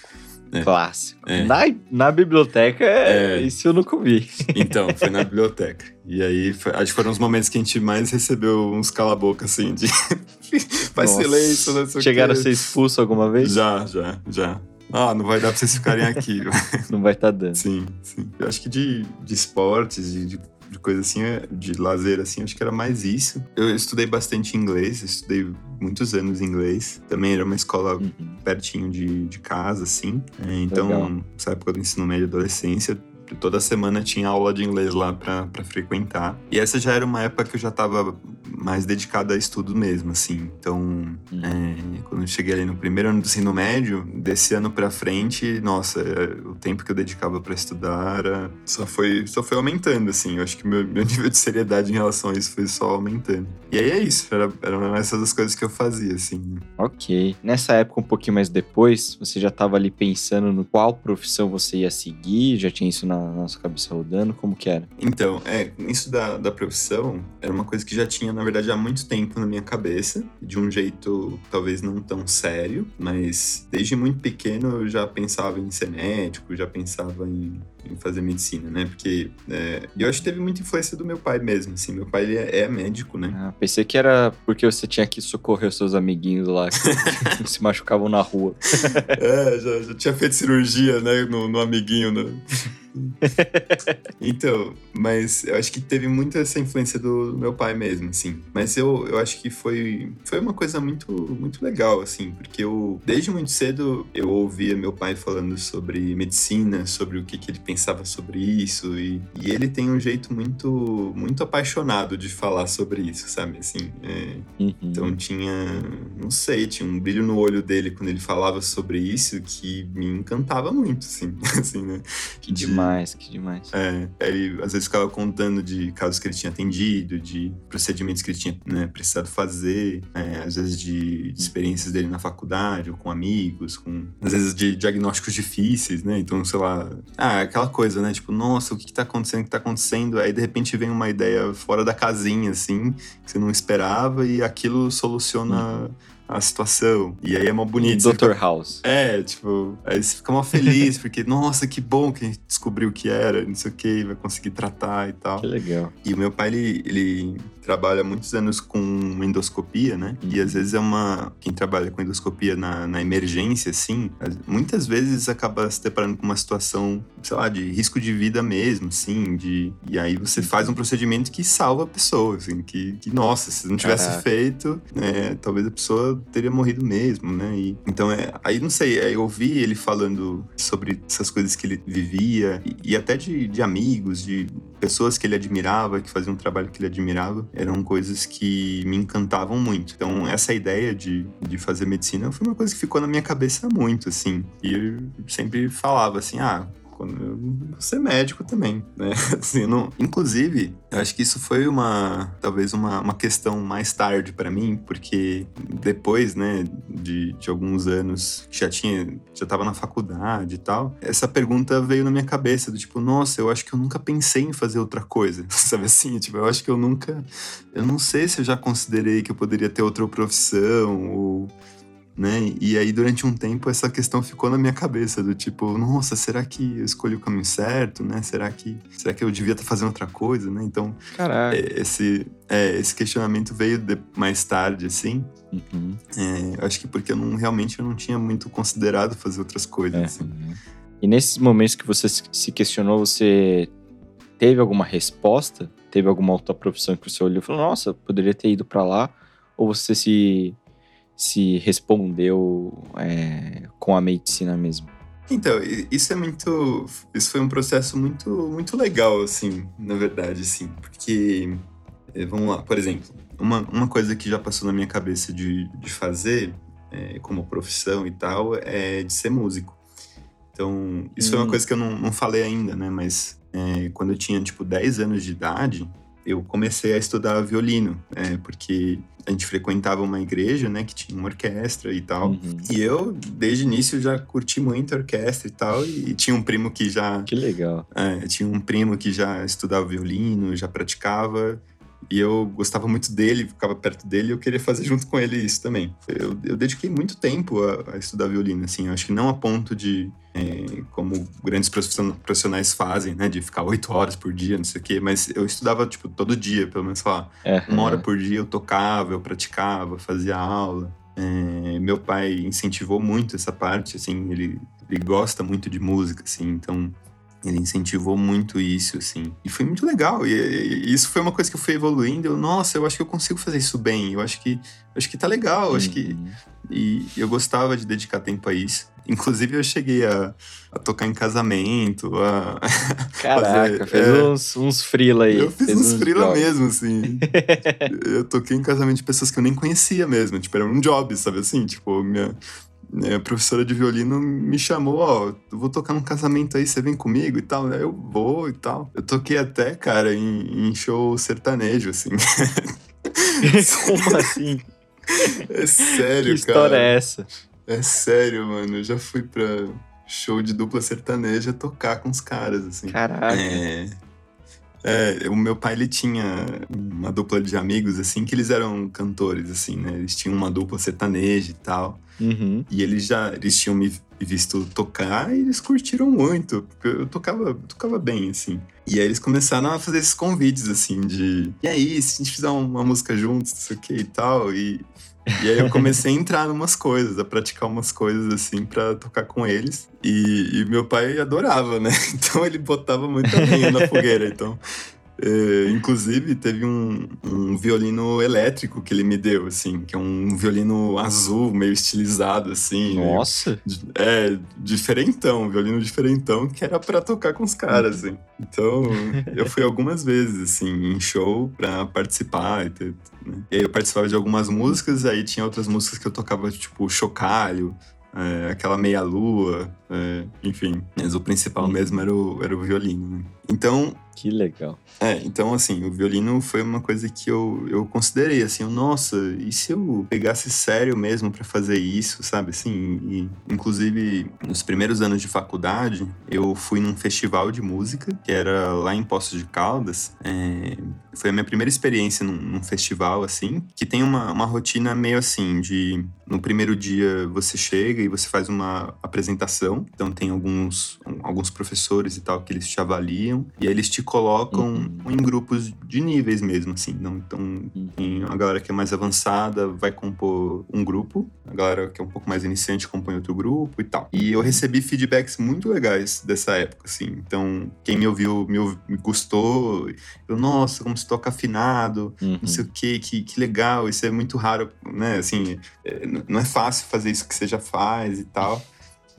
É. Clássico. É. Na, na biblioteca, é, isso eu nunca vi. [laughs] Então, foi na biblioteca. E aí, foi, acho que foram os momentos que a gente mais recebeu uns cala-boca, assim, de [laughs] faz Nossa. silêncio, não sei Chegaram a ser expulso alguma vez? Já, já, já. Ah, não vai dar pra vocês ficarem aqui. [laughs] não vai estar tá dando. Sim, sim. Eu acho que de, de esportes, de, de de coisa assim, de lazer assim, acho que era mais isso. Eu estudei bastante inglês, estudei muitos anos inglês. Também era uma escola uhum. pertinho de, de casa, assim. É, então, Legal. nessa época do ensino médio e adolescência, toda semana tinha aula de inglês lá para frequentar. E essa já era uma época que eu já estava mais dedicado a estudo mesmo, assim. Então, hum. é, quando eu cheguei ali no primeiro ano do ensino médio, desse ano para frente, nossa, é, o tempo que eu dedicava para estudar era, só foi só foi aumentando, assim. Eu acho que meu, meu [laughs] nível de seriedade em relação a isso foi só aumentando. E aí é isso, era, eram essas as coisas que eu fazia, assim. Ok. Nessa época, um pouquinho mais depois, você já estava ali pensando no qual profissão você ia seguir? Já tinha isso na nossa cabeça rodando? Como que era? Então, é, isso da, da profissão era uma coisa que já tinha, na verdade, há muito tempo na minha cabeça, de um jeito talvez não tão sério, mas desde muito pequeno eu já pensava em ser médico, já pensava em, em fazer medicina, né? Porque é, eu acho que teve muita influência do meu pai mesmo, assim. Meu pai, ele é, é médico, né? Ah, pensei que era porque você tinha que socorrer os seus amiguinhos lá que, [laughs] [laughs] se machucavam na rua. [laughs] é, já, já tinha feito cirurgia, né? No, no amiguinho, né? então, mas eu acho que teve muito essa influência do, meu pai mesmo, assim. Mas eu, eu acho que foi, foi uma coisa muito, muito legal, assim, porque eu, desde muito cedo, eu ouvia meu pai falando sobre medicina, sobre o que, que ele pensava sobre isso, e, e ele tem um jeito muito, muito apaixonado de falar sobre isso, sabe? Assim, é, uhum. então tinha, não sei, tinha um brilho no olho dele quando ele falava sobre isso que me encantava muito, assim, [laughs] assim né? Que demais demais, que demais. É, ele às vezes ficava contando de casos que ele tinha atendido, de procedimentos que ele tinha né, precisado fazer, é, às vezes de, de, experiências dele na faculdade, ou com amigos, com às vezes de diagnósticos difíceis, né? Então, sei lá, ah, aquela coisa, né? Tipo, nossa, o que, que tá acontecendo, o que tá acontecendo? Aí de repente vem uma ideia fora da casinha, assim, que você não esperava, e aquilo soluciona. Uhum a situação. E aí é mó bonito. Dr. House. É, tipo, aí você fica mó feliz, [laughs] porque, nossa, que bom que a gente descobriu o que era, não sei o que, vai conseguir tratar e tal. Que legal. E o meu pai, ele, ele trabalha muitos anos com endoscopia, né? E às vezes é uma. Quem trabalha com endoscopia na, na emergência, assim, muitas vezes acaba se deparando com uma situação, sei lá, de risco de vida mesmo, assim, de. E aí você faz um procedimento que salva a pessoa, assim, que, que nossa, se não tivesse Caraca. feito, né, talvez a pessoa teria morrido mesmo, né? E, então, é, aí não sei, eu ouvi ele falando sobre essas coisas que ele vivia, e, e até de, de amigos, de pessoas que ele admirava, que faziam um trabalho que ele admirava, eram coisas que me encantavam muito. Então, essa ideia de, de fazer medicina foi uma coisa que ficou na minha cabeça muito, assim. E eu sempre falava assim, ah, quando eu vou ser médico também, né? [laughs] Assim, não... Inclusive, eu acho que isso foi uma, talvez uma, uma questão mais tarde para mim, porque depois, né, de, de alguns anos que já tinha, já tava na faculdade e tal, essa pergunta veio na minha cabeça, do tipo, nossa, eu acho que eu nunca pensei em fazer outra coisa, [laughs] sabe assim? Tipo, eu acho que eu nunca, eu não sei se eu já considerei que eu poderia ter outra profissão ou né? E aí, durante um tempo, essa questão ficou na minha cabeça, do tipo, nossa, será que eu escolhi o caminho certo, né? Será que, será que eu devia estar fazendo outra coisa, né? Então, é, esse, é, esse questionamento veio de, mais tarde, assim. Uhum. É, acho que porque eu não, realmente eu não tinha muito considerado fazer outras coisas, é. assim. E nesses momentos que você se questionou, você teve alguma resposta? Teve alguma outra profissão que você olhou e falou, nossa, poderia ter ido para lá? Ou você se se respondeu é, com a medicina mesmo? Então, isso é muito. Isso foi um processo muito, muito legal, assim, na verdade, assim, porque É, vamos lá, por exemplo, uma, uma coisa que já passou na minha cabeça de, de fazer, é, como profissão e tal, é de ser músico. Então, isso hum. foi uma coisa que eu não, não falei ainda, né? Mas é, quando eu tinha, tipo, 10 anos de idade, eu comecei a estudar violino, é, porque a gente frequentava uma igreja, né, que tinha uma orquestra e tal. Uhum. E eu, desde o início, já curti muito a orquestra e tal. E, tinha um primo que já. Que legal. É, tinha um primo que já estudava violino, já praticava. E eu gostava muito dele, ficava perto dele e eu queria fazer junto com ele isso também. Eu, eu dediquei muito tempo a, a, estudar violino, assim. Eu acho que não a ponto de, é, como grandes profissionais fazem, né? De ficar oito horas por dia, não sei o quê. Mas eu estudava, tipo, todo dia, pelo menos, sei lá. Uhum. Uma hora por dia eu tocava, eu praticava, fazia aula. É, meu pai incentivou muito essa parte, assim. Ele, ele gosta muito de música, assim. Então ele incentivou muito isso, assim. E foi muito legal. E, e, isso foi uma coisa que eu fui evoluindo. Eu, nossa, eu acho que eu consigo fazer isso bem. Eu acho que, eu acho que tá legal. Eu acho que. Uhum. E eu gostava de dedicar tempo a isso. Inclusive, eu cheguei a, a tocar em casamento, a. [laughs] Caraca, fazer, fez é, uns, uns frila aí. Eu fiz uns, uns frila mesmo, assim. [laughs] eu toquei em casamento de pessoas que eu nem conhecia mesmo. Tipo, era um job, sabe assim? Tipo, minha a professora de violino me chamou, ó, vou tocar num casamento aí, você vem comigo e tal, né? Eu vou e tal. Eu toquei até, cara, em, em show sertanejo, assim. [laughs] Como assim? É sério, que história cara. é essa? É sério, mano. Eu já fui pra show de dupla sertaneja tocar com os caras, assim. Caraca. É. É, o meu pai, ele tinha uma dupla de amigos, assim, que eles eram cantores, assim, né? Eles tinham uma dupla sertaneja e tal. Uhum. E eles já eles tinham me visto tocar e eles curtiram muito. Eu tocava, tocava bem, assim. E aí eles começaram a fazer esses convites, assim, de... E aí, se a gente fizer uma música juntos, não sei o que e tal. E, e aí eu comecei a entrar em umas coisas, a praticar umas coisas, assim, para tocar com eles. E, e, meu pai adorava, né? [laughs] Então ele botava muita lenha na fogueira. Então é, inclusive, teve um, um, violino elétrico que ele me deu, assim, que é um violino azul, meio estilizado, assim. Nossa! Meio, é, diferentão, um violino diferentão, que era para tocar com os caras, assim. Então, eu fui algumas vezes, assim, em show pra participar. E, ter, né? e aí eu participava de algumas músicas, aí tinha outras músicas que eu tocava, tipo, chocalho, é, aquela meia-lua, é, enfim. Mas o principal mesmo era o, era o violino, né? Então, que legal. É, então assim, o violino foi uma coisa que eu, eu considerei, assim, nossa, e se eu pegasse sério mesmo para fazer isso, sabe, assim, e, inclusive nos primeiros anos de faculdade, eu fui num festival de música, que era lá em Poços de Caldas, é, foi a minha primeira experiência num, num, festival, assim, que tem uma, uma rotina meio assim, de no primeiro dia você chega e você faz uma apresentação, então tem alguns, alguns professores e tal que eles te avaliam, e aí eles te colocam uhum. em grupos de níveis mesmo, assim. Não, então, uhum. a galera que é mais avançada vai compor um grupo, a galera que é um pouco mais iniciante compõe outro grupo e tal. E eu recebi feedbacks muito legais dessa época, assim. Então, quem me ouviu, me, ouviu, me gostou, eu, nossa, como se toca afinado, uhum. não sei o quê, que, que legal, isso é muito raro, né? Assim, é, não é fácil fazer isso que você já faz e tal.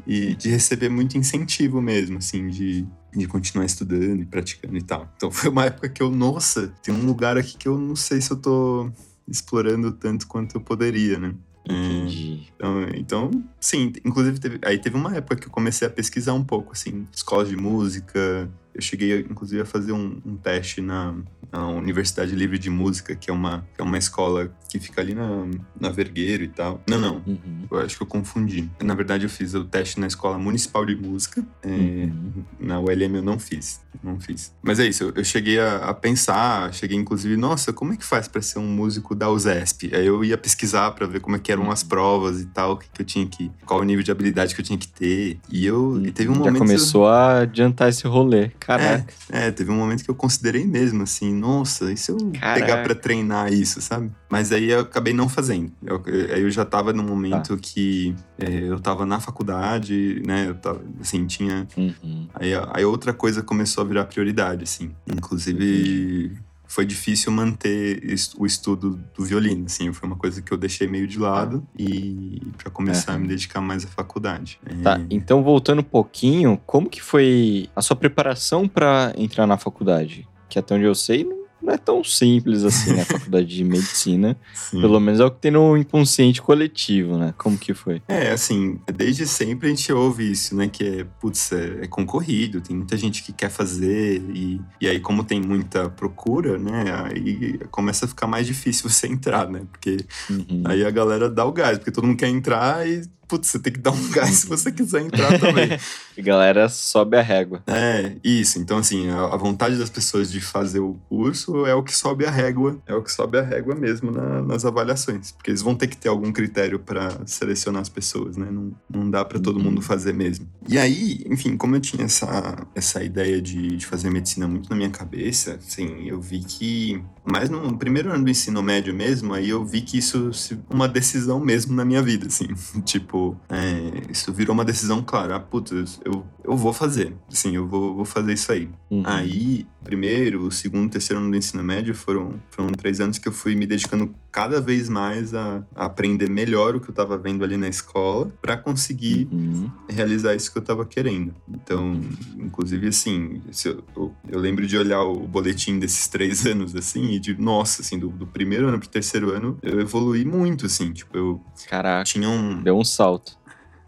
E de receber muito incentivo mesmo, assim, de de continuar estudando e praticando e tal. Então [laughs] foi uma época que eu, nossa, tem um lugar aqui que eu não sei se eu tô explorando tanto quanto eu poderia, né? Entendi. É, então, então, sim, inclusive teve, aí teve uma época que eu comecei a pesquisar um pouco, assim, escolas de música. Eu cheguei, inclusive, a fazer um, um teste na, na Universidade Livre de Música, que é uma, que é uma escola que fica ali na, na Vergueiro e tal. Não, não. Uhum. Eu acho que eu confundi. Na verdade, eu fiz o teste na Escola Municipal de Música. É, uhum. Na ULM eu não fiz. Não fiz. Mas é isso, eu, eu cheguei a, a, pensar, cheguei inclusive, nossa, como é que faz para ser um músico da USESP? Aí eu ia pesquisar para ver como é que eram as provas e tal, o que, que eu tinha que. qual o nível de habilidade que eu tinha que ter. E eu. E teve um Já momento. Já começou a adiantar esse rolê. Caraca. É, é, teve um momento que eu considerei mesmo, assim, nossa, e se eu Caraca. pegar para treinar isso, sabe? Mas aí eu acabei não fazendo. Eu, aí eu já tava num momento tá. que é, eu tava na faculdade, né? Eu tava, assim, tinha. Uhum. Aí, aí outra coisa começou a virar prioridade, assim. Inclusive. Uhum foi difícil manter o estudo do violino, assim, foi uma coisa que eu deixei meio de lado e para começar é. a me dedicar mais à faculdade. Tá, então voltando um pouquinho, como que foi a sua preparação para entrar na faculdade? Que até onde eu sei, não é tão simples assim, né? A [laughs] faculdade de medicina. Sim. Pelo menos é o que tem no inconsciente coletivo, né? Como que foi? É, assim, desde sempre a gente ouve isso, né? Que é, putz, é, é concorrido, tem muita gente que quer fazer, e, e aí, como tem muita procura, né? Aí começa a ficar mais difícil [laughs] você entrar, né? Porque Uhum. aí a galera dá o gás, porque todo mundo quer entrar e, putz, você tem que dar um gás se você quiser entrar também. [laughs] A galera sobe a régua. É, isso. Então, assim, a, vontade das pessoas de fazer o curso é o que sobe a régua, é o que sobe a régua mesmo na- nas avaliações. Porque eles vão ter que ter algum critério para selecionar as pessoas, né? Não, não dá para todo mundo fazer mesmo. E aí, enfim, como eu tinha essa, essa ideia de, de fazer medicina muito na minha cabeça, assim, eu vi que. Mas no primeiro ano do ensino médio mesmo, aí eu vi que isso uma decisão mesmo na minha vida, assim. [laughs] tipo, é, isso virou uma decisão clara. Ah, putz, eu, eu vou fazer. Assim, eu vou, vou fazer isso aí. Uhum. Aí, primeiro, o segundo, terceiro ano do ensino médio foram, foram três anos que eu fui me dedicando cada vez mais a, a aprender melhor o que eu estava vendo ali na escola para conseguir Uhum. realizar isso que eu estava querendo. Então, inclusive, assim, se eu, eu, eu lembro de olhar o boletim desses três [laughs] anos, assim, e de, nossa, assim, do, do primeiro ano pro terceiro ano, eu evoluí muito, assim, tipo, eu Caraca, tinha um, deu um salto.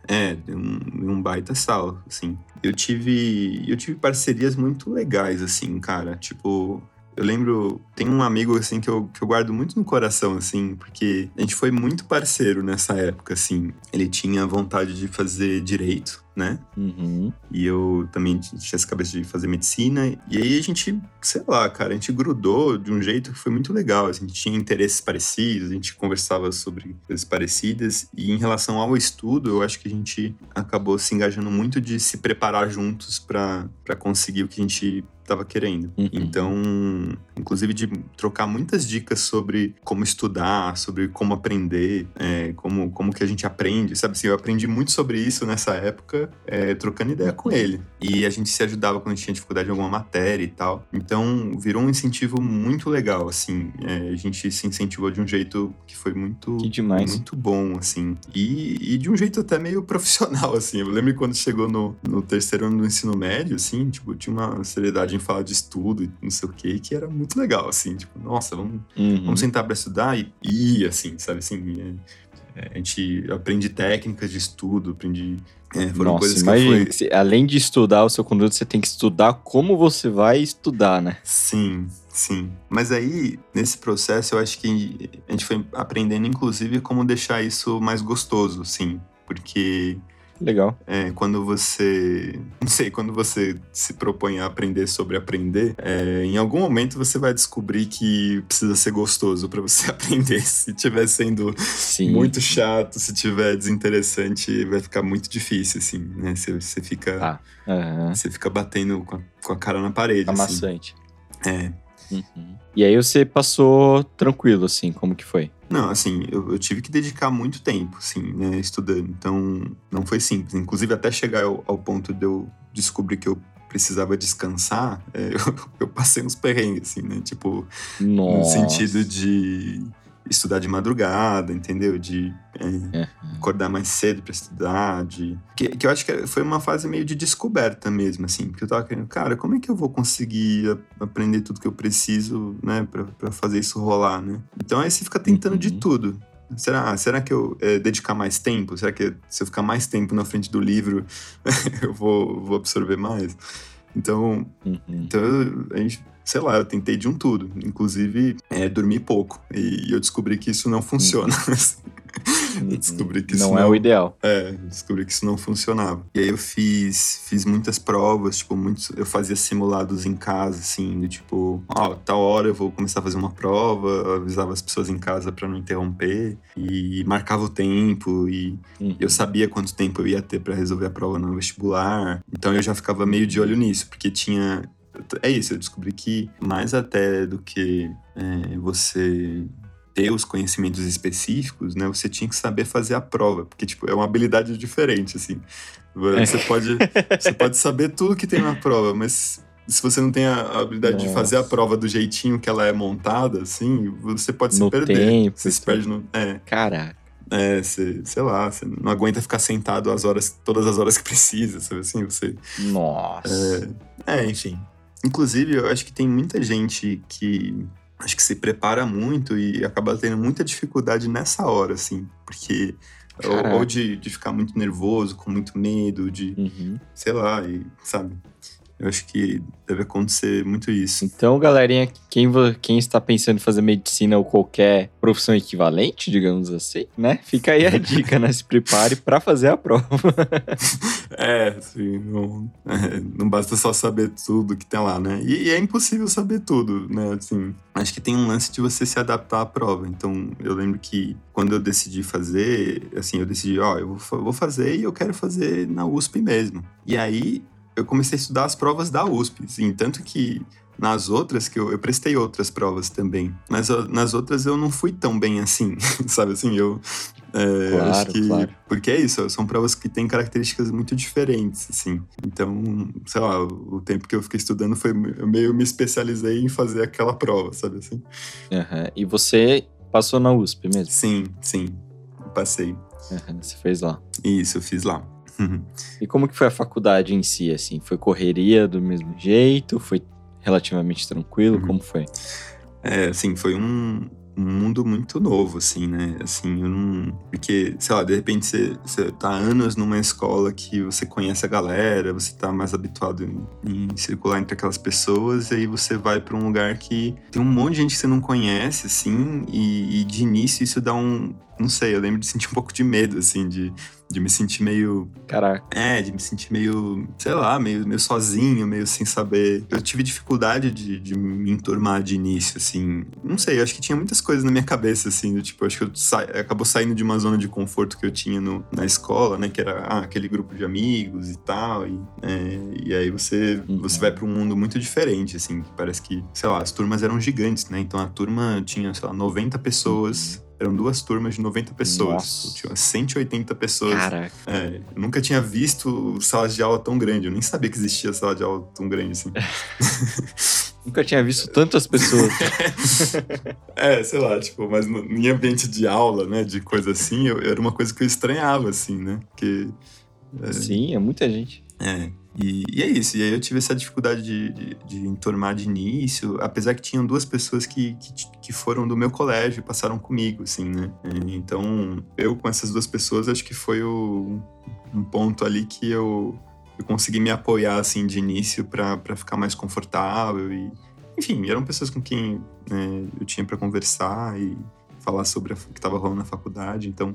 é, deu um, deu um baita salto, assim. Eu tive, eu tive parcerias muito legais, assim, cara. Tipo, eu lembro, tem um amigo, assim, que eu, que eu guardo muito no coração, assim, porque a gente foi muito parceiro nessa época, assim. Ele tinha vontade de fazer direito, né? Uhum. E eu também tinha essa cabeça de fazer medicina. E aí a gente, sei lá, cara, a gente grudou de um jeito que foi muito legal. assim, A gente tinha interesses parecidos, a gente conversava sobre coisas parecidas. E em relação ao estudo, eu acho que a gente acabou se engajando muito de se preparar juntos para conseguir o que a gente estava querendo. Uhum. Então, inclusive de trocar muitas dicas sobre como estudar, sobre como aprender, é, como, como que a gente aprende, sabe? Assim, eu aprendi muito sobre isso nessa época, é, trocando ideia com ele. E a gente se ajudava quando tinha dificuldade em alguma matéria e tal. Então, virou um incentivo muito legal, assim. É, a gente se incentivou de um jeito que foi muito... Que demais. Muito bom, assim. E, e de um jeito até meio [laughs] profissional, assim. Eu lembro quando chegou no, no terceiro ano do ensino médio, assim, tipo, tinha uma seriedade falar de estudo e não sei o que, que era muito legal, assim. Tipo, nossa, vamos, Uhum. vamos sentar pra estudar e e ir, assim, sabe? Assim, é, é, a gente aprende técnicas de estudo, aprendi... é, foram Nossa, coisas que eu fui... se- além de estudar o seu conteúdo, você tem que estudar como você vai estudar, né? Sim, sim. Mas aí, nesse processo, eu acho que a gente foi aprendendo, inclusive, como deixar isso mais gostoso, sim. Porque Legal. É, quando você. Não sei, quando você se propõe a aprender sobre aprender, é, em algum momento você vai descobrir que precisa ser gostoso para você [laughs] aprender. Se estiver sendo Sim. muito chato, se tiver desinteressante, vai ficar muito difícil, assim, né? Você, você fica. Tá. Aham. Você fica batendo com a, com a cara na parede. assim. Amassante. É. Uhum. E aí você passou tranquilo, assim, como que foi? Não, assim, eu, eu tive que dedicar muito tempo, assim, né, estudando. Então, não foi simples. Inclusive, até chegar ao, ao ponto de eu descobrir que eu precisava descansar, [laughs] é, eu, eu passei uns perrengues, assim, né? Tipo, no Nossa. sentido de estudar de madrugada, entendeu? De é, É. acordar mais cedo pra estudar, de... Que, que eu acho que foi uma fase meio de descoberta mesmo, assim, porque eu tava querendo, cara, como é que eu vou conseguir aprender tudo que eu preciso, né, pra, pra fazer isso rolar, né? Então aí você fica tentando de Uhum. tudo. Será, será que eu é, dedicar mais tempo? Será que se eu ficar mais tempo na frente do livro, [laughs] eu vou, vou absorver mais? Então, Uhum. então, a gente, sei lá, eu tentei de um tudo, inclusive é, dormir pouco. E eu descobri que isso não funciona. [laughs] eu descobri que isso Não é o ideal. é, descobri que isso não funcionava. E aí eu fiz, fiz muitas provas, tipo, muitos, eu fazia simulados em casa, assim, do tipo, ó, tal hora eu vou começar a fazer uma prova, eu avisava as pessoas em casa pra não interromper, e marcava o tempo, e Uhum. eu sabia quanto tempo eu ia ter pra resolver a prova no vestibular. Então eu já ficava meio de olho nisso, porque tinha. É isso, eu descobri que mais até do que é, você ter os conhecimentos específicos, né? Você tinha que saber fazer a prova, porque tipo é uma habilidade diferente, assim. Você pode, [laughs] você pode saber tudo que tem na prova, mas se você não tem a habilidade de Nossa. fazer a prova do jeitinho que ela é montada, assim, você pode No se perder. tempo você se perde no. É. Caraca. É, você, sei lá, você não aguenta ficar sentado as horas, todas as horas que precisa, sabe assim? Você. Nossa. É, enfim. Inclusive, eu acho que tem muita gente que acho que se prepara muito e acaba tendo muita dificuldade nessa hora, assim, porque ou, ou, de, de ficar muito nervoso, com muito medo, de uhum. sei lá, e sabe? Eu acho que deve acontecer muito isso. Então, galerinha, quem, quem está pensando em fazer medicina ou qualquer profissão equivalente, digamos assim, né? Fica aí a dica, né? Se prepare para fazer a prova. [laughs] é, sim. Não, é, não basta só saber tudo que tem lá, né? E, e, é impossível saber tudo, né? Assim, acho que tem um lance de você se adaptar à prova. Então, eu lembro que quando eu decidi fazer, assim, eu decidi, ó, eu vou fazer e eu quero fazer na USP mesmo. E aí, eu comecei a estudar as provas da USP, assim, tanto que nas outras, que eu, eu prestei outras provas também, mas nas outras eu não fui tão bem assim, [laughs] sabe assim, eu... É, claro, acho que, claro. Porque é isso, são provas que têm características muito diferentes, assim. Então, sei lá, o, o tempo que eu fiquei estudando foi... Eu meio me especializei em fazer aquela prova, sabe assim? Uhum. E você passou na USP mesmo? Sim, sim, passei. Uhum. Você fez lá? Isso, eu fiz lá. E como que foi a faculdade em si, assim? Foi correria do mesmo jeito? Foi relativamente tranquilo? Uhum. Como foi? É, assim, foi um, um mundo muito novo, assim, né? Assim, eu não. Porque, sei lá, de repente você, você tá anos numa escola que você conhece a galera, você tá mais habituado em, em circular entre aquelas pessoas, e aí você vai para um lugar que tem um monte de gente que você não conhece, assim, e, e de início isso dá um. Não sei, eu lembro de sentir um pouco de medo, assim, de de me sentir meio. Caraca. É, de me sentir meio, sei lá, meio, meio sozinho, meio sem saber. Eu tive dificuldade de, de me enturmar de início, assim. Não sei, eu acho que tinha muitas coisas na minha cabeça, assim, do tipo, acho que eu sa... acabou saindo de uma zona de conforto que eu tinha no, na escola, né? Que era ah, aquele grupo de amigos e tal. E, é, e aí você, uhum. você vai para um mundo muito diferente, assim, que parece que, sei lá, as turmas eram gigantes, né? Então a turma tinha, sei lá, 90 pessoas. Uhum eram duas turmas de 90 pessoas. Nossa. Tinha 180 pessoas. Caraca. É, nunca tinha visto salas de aula tão grande. Eu nem sabia que existia sala de aula tão grande assim. [laughs] Nunca tinha visto tantas pessoas. [laughs] é, sei lá, tipo, mas no, em ambiente de aula, né, de coisa assim, eu, era uma coisa que eu estranhava, assim, né? Que, é... Sim, é muita gente. É, e, e, é isso. E aí eu tive essa dificuldade de, de, de, de início, apesar que tinham duas pessoas que, que, que foram do meu colégio e passaram comigo, assim, né? Então, eu com essas duas pessoas, acho que foi o, um ponto ali que eu, eu consegui me apoiar, assim, de início para ficar mais confortável e... Enfim, eram pessoas com quem né, eu tinha para conversar e falar sobre o que estava rolando na faculdade, então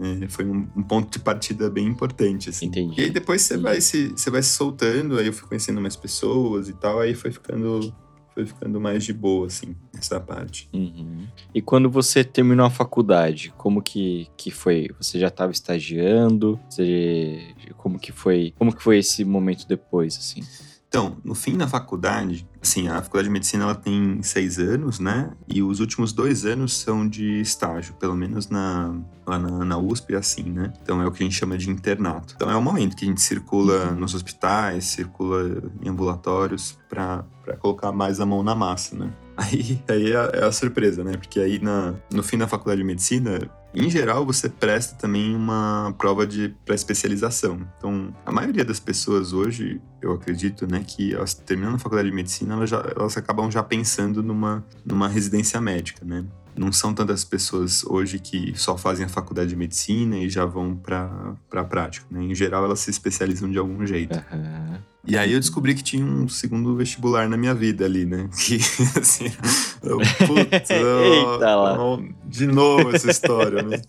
é, foi um, um, ponto de partida bem importante, assim. Entendi. E aí depois você vai se você vai se soltando, aí eu fui conhecendo mais pessoas e tal, aí foi ficando foi ficando mais de boa, assim, essa parte. Uhum. E quando você terminou a faculdade, como que, que foi? Você já estava estagiando? Você, como que foi? Como que foi esse momento depois, assim? Então, no fim da faculdade, assim, a faculdade de medicina ela tem seis anos, né? E os últimos dois anos são de estágio, pelo menos na, lá na, na USP assim, né? Então é o que a gente chama de internato. Então é o momento que a gente circula nos hospitais, circula em ambulatórios para colocar mais a mão na massa, né? [laughs] Aí, aí é, é a surpresa, né? Porque aí na, no fim da faculdade de medicina, em geral, você presta também uma prova de pré-especialização. Então, a maioria das pessoas hoje, eu acredito, né, que elas terminando a faculdade de medicina, elas, já, elas acabam já pensando numa, numa residência médica, né? não são tantas pessoas hoje que só fazem a faculdade de medicina e já vão para a prática. Né? Em geral, elas se especializam de algum jeito. Uhum. E aí eu descobri que tinha um segundo vestibular na minha vida ali, né? [laughs] Que, assim, eu, putz, [laughs] Eita lá. de novo essa história, né?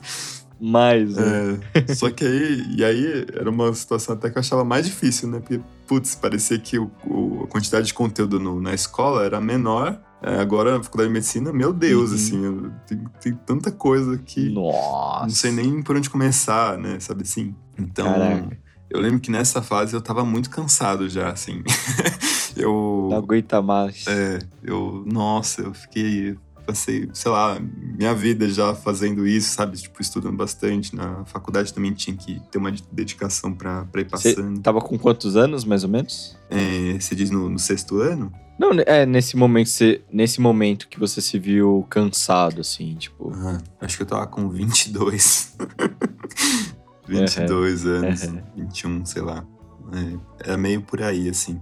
Mais, né? É, só que aí, e aí era uma situação até que eu achava mais difícil, né? Porque, putz, parecia que o, o a quantidade de conteúdo no, na escola era menor é, agora, na faculdade de medicina, meu Deus, uhum. assim, tem, tem, tanta coisa que. Nossa. Não sei nem por onde começar, né? Sabe assim? Então. Caraca. Eu lembro que nessa fase eu tava muito cansado já, assim. [laughs] eu. Não aguenta mais. É, eu. Nossa, eu fiquei. Passei, sei lá, minha vida já fazendo isso, sabe? Tipo, estudando bastante. Na faculdade também tinha que ter uma dedicação pra, pra ir passando. Você tava com quantos anos, mais ou menos? É, você diz no, no sexto ano? Não, é nesse momento, você, nesse momento que você se viu cansado, assim, tipo. Uhum. Acho que eu tava com 22. [laughs] 22 uhum. anos, uhum. 21, sei lá. É, era meio por aí, assim.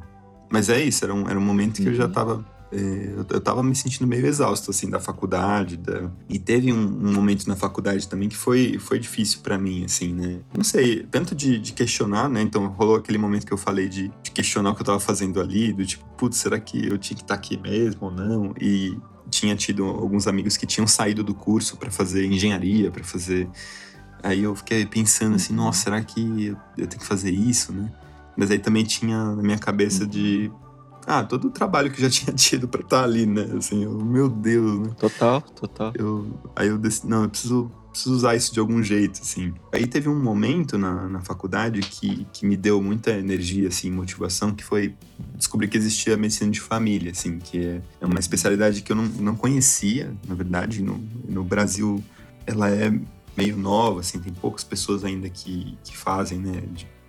Mas é isso, era um, era um momento que eu já Uhum. tava. é, eu, tava me sentindo meio exausto, assim, da faculdade. Da... E teve um, um momento na faculdade também que foi, foi difícil pra mim, assim, né? Não sei, tanto de, de questionar, né? Então rolou aquele momento que eu falei de, de questionar o que eu tava fazendo ali, do tipo, putz, será que eu tinha que estar aqui mesmo ou não? E tinha tido alguns amigos que tinham saído do curso pra fazer engenharia, pra fazer. Aí eu fiquei pensando assim, Uhum. nossa, será que eu, tenho que fazer isso, né? Mas aí também tinha na minha cabeça de. Ah, todo o trabalho que eu já [laughs] tinha tido pra estar ali, né? Assim, eu, meu Deus, né? Total, total. Eu, aí eu decidi, não, eu preciso, preciso usar isso de algum jeito, assim. Aí teve um momento na, na faculdade que, que me deu muita energia, assim, motivação, que foi descobrir que existia a medicina de família, assim, que é, é uma especialidade que eu não, não conhecia, na verdade, no, no Brasil ela é meio nova, assim, tem poucas pessoas ainda que, que fazem, né?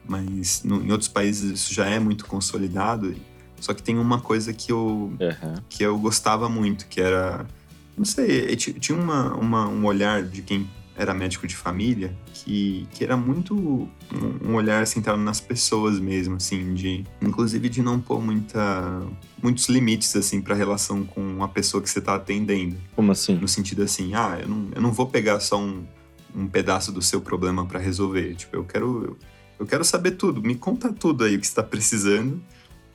mas no- em outros países isso já é muito consolidado. Só que tem uma coisa que eu, Aham. que eu gostava muito, que era. Não sei, ti- tinha uma, uma- um olhar de quem era médico de família que, que era muito um, um olhar centrado nas pessoas mesmo, assim, de inclusive de não pôr muita, muitos limites assim para relação com a pessoa que você está atendendo, Como assim? no sentido assim, ah, eu não, eu não vou pegar só um, um pedaço do seu problema para resolver, tipo, eu quero eu, eu quero saber tudo, me conta tudo aí o que você está precisando.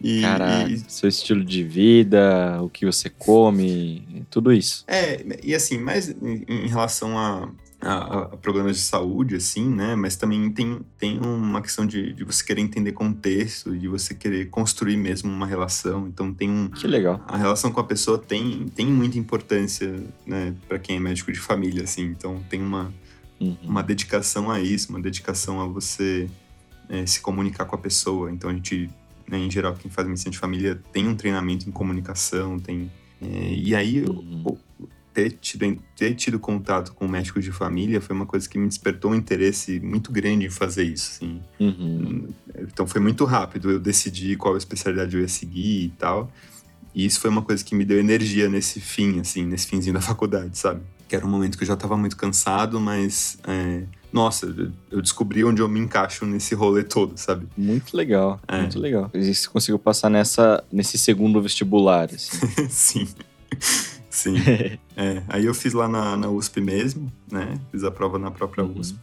E, Caraca, e- seu estilo de vida, o que você come, tudo isso. É, e assim, mais em, em relação a, a- a problemas de saúde, assim, né? Mas também tem, tem uma questão de, de você querer entender contexto, de você querer construir mesmo uma relação. Então tem um. Que legal. A relação com a pessoa tem, tem muita importância, né, para quem é médico de família, assim. Então tem uma, Uhum. uma dedicação a isso, uma dedicação a você é, se comunicar com a pessoa. Então a gente, né, em geral, quem faz medicina de família tem um treinamento em comunicação, tem. é, e aí Uhum. ter tido, ter tido contato com médicos de família foi uma coisa que me despertou um interesse muito grande em fazer isso, assim. Uhum. Então foi muito rápido, eu decidi qual especialidade eu ia seguir e tal. E isso foi uma coisa que me deu energia nesse fim, assim, nesse finzinho da [laughs] faculdade, sabe? Que era um momento que eu já tava muito cansado, mas. é, nossa, eu- eu descobri onde eu me encaixo nesse rolê todo, sabe? Muito legal, É. muito legal. E você conseguiu passar nessa, nesse segundo vestibular, assim. [laughs] Sim. Sim. [laughs] É, aí eu fiz lá na, na USP mesmo, né? Fiz a prova na própria Uhum. USP.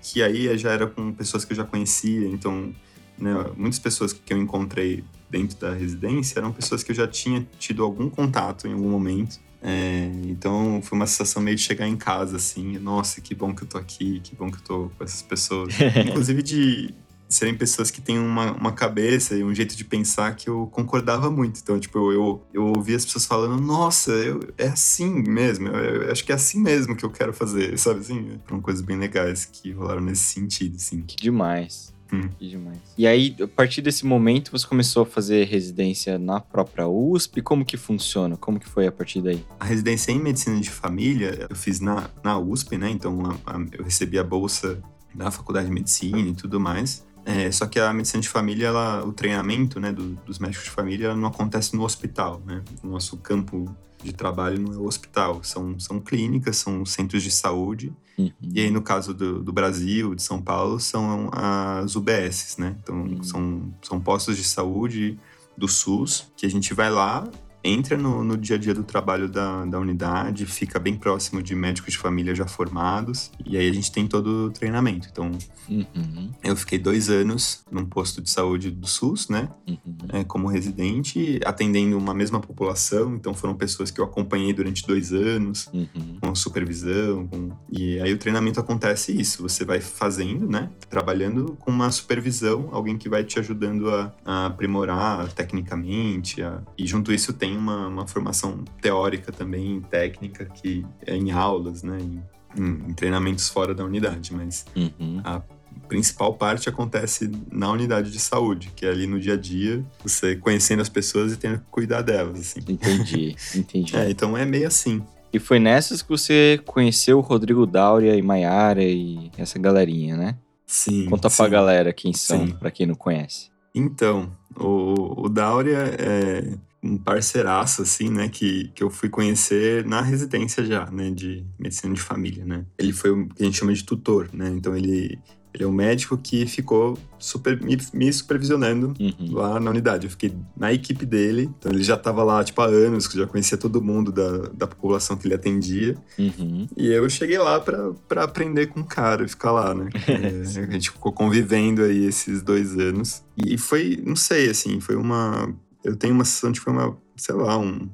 Que aí já era com pessoas que eu já conhecia, então, né, muitas pessoas que eu encontrei dentro da residência eram pessoas que eu já tinha tido algum contato em algum momento. É, então foi uma sensação meio de chegar em casa, assim, nossa, que bom que eu tô aqui, que bom que eu tô com essas pessoas. [laughs] Inclusive de serem pessoas que têm uma, uma cabeça e um jeito de pensar que eu concordava muito. Então, tipo, eu, eu, eu ouvia as pessoas falando, nossa, eu, é assim mesmo, eu, eu acho que é assim mesmo que eu quero fazer, sabe assim? Foram coisas bem legais que rolaram nesse sentido, assim. Que demais. Hum. Que demais. E aí, a partir desse momento, você começou a fazer residência na própria USP? Como que funciona? Como que foi a partir daí? A residência em medicina de família eu fiz na, na USP, né? Então a- a- eu recebi a bolsa da faculdade de medicina e tudo mais. É, só que a medicina de família, ela, o treinamento né, do- dos médicos de família não acontece no hospital, né? O nosso campo de trabalho não é o hospital, são, são clínicas, são centros de saúde. Uhum. E aí, no caso do, do Brasil, de São Paulo, são as UBSs, né? Então, Hum. são, são postos de saúde do SUS, que a gente vai lá, entra no, no dia a dia do trabalho da, da unidade, fica bem próximo de médicos de família já formados, e aí a gente tem todo o treinamento. Então, Uhum. eu fiquei dois anos num posto de saúde do SUS, né? Uhum. é, como residente, atendendo uma mesma população. Então foram pessoas que eu acompanhei durante dois anos, Uhum. com supervisão. com- E aí o treinamento acontece isso. Você vai fazendo, né? Trabalhando com uma supervisão, alguém que vai te ajudando a, a aprimorar tecnicamente. a- E junto isso tem uma, uma formação teórica também, técnica, que é em aulas, né? Em, em- treinamentos fora da unidade, mas Uhum. a principal parte acontece na unidade de saúde, que é ali no dia a dia, você conhecendo as pessoas e tendo que cuidar delas, assim. Entendi, [laughs] entendi. É, então é meio assim. E foi nessas que você conheceu o Rodrigo Dáurea e Maiara e essa galerinha, né? Sim. Conta pra sim. galera quem são, Sim. pra quem não conhece. Então, o, o Dáurea é um parceiraço, assim, né, que, que eu fui conhecer na residência já, né, de medicina de família, né. Ele foi o que a gente chama de tutor, né, então ele, Ele é um médico que ficou super, me, me supervisionando Uhum. lá na unidade. Eu fiquei na equipe dele, então ele já estava lá, tipo, há anos, que já conhecia todo mundo da, da população que ele atendia. Uhum. E eu cheguei lá pra, pra aprender com o cara e ficar lá, né? [laughs] É, a gente ficou convivendo aí esses dois anos. E foi, não sei, assim, foi uma. Eu tenho uma sensação de que foi uma, sei lá, um.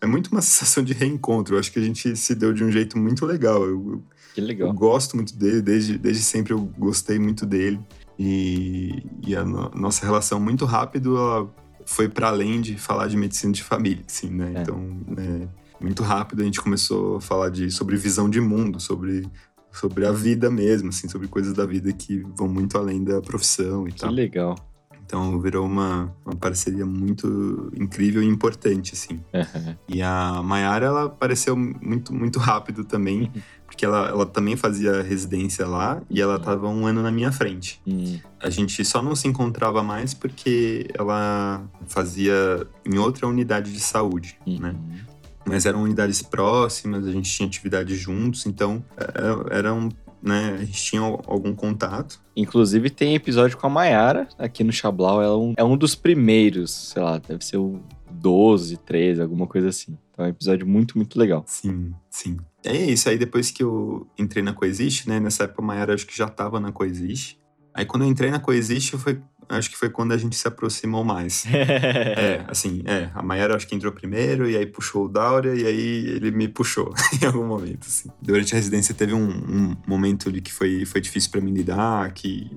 É muito uma [laughs] sensação de reencontro. Eu acho que a gente se deu de um jeito muito legal. Eu, eu- Que eu legal. gosto muito dele, desde, desde sempre eu gostei muito dele. E, e a no- nossa relação muito rápido ela foi para além de falar de medicina de família, assim, né? É. Então, é, muito rápido a gente começou a falar de, sobre visão de mundo, sobre, sobre a vida mesmo, assim, sobre coisas da vida que vão muito além da profissão e Que tal. legal. Então, virou uma, uma parceria muito incrível e importante, assim. Aham. E a Mayara, ela apareceu muito, muito rápido também, Uhum. porque ela, ela também fazia residência lá e ela tava um ano na minha frente. Hum, A gente só não se encontrava mais porque ela fazia em outra unidade de saúde, né? uhum. Mas eram unidades próximas, a gente tinha atividades juntos, então era, era um, né, a gente tinha algum contato. Inclusive tem episódio com a Mayara aqui no Chablau. Ela é um, é um dos primeiros, sei lá, deve ser o 12, 13, alguma coisa assim. Então é um episódio muito, muito legal. Sim, sim. É isso, aí depois que eu entrei na Coexiste, né, nessa época a Mayara acho que já tava na Coexiste. Aí quando eu entrei na Coexiste, foi, acho que foi quando a gente se aproximou mais. [laughs] É, assim, é. A Mayara acho que entrou primeiro, e aí puxou o Dáurea, e aí ele me puxou [laughs] em algum momento, assim. Durante a residência teve um, um momento ali que foi, foi difícil pra mim lidar, que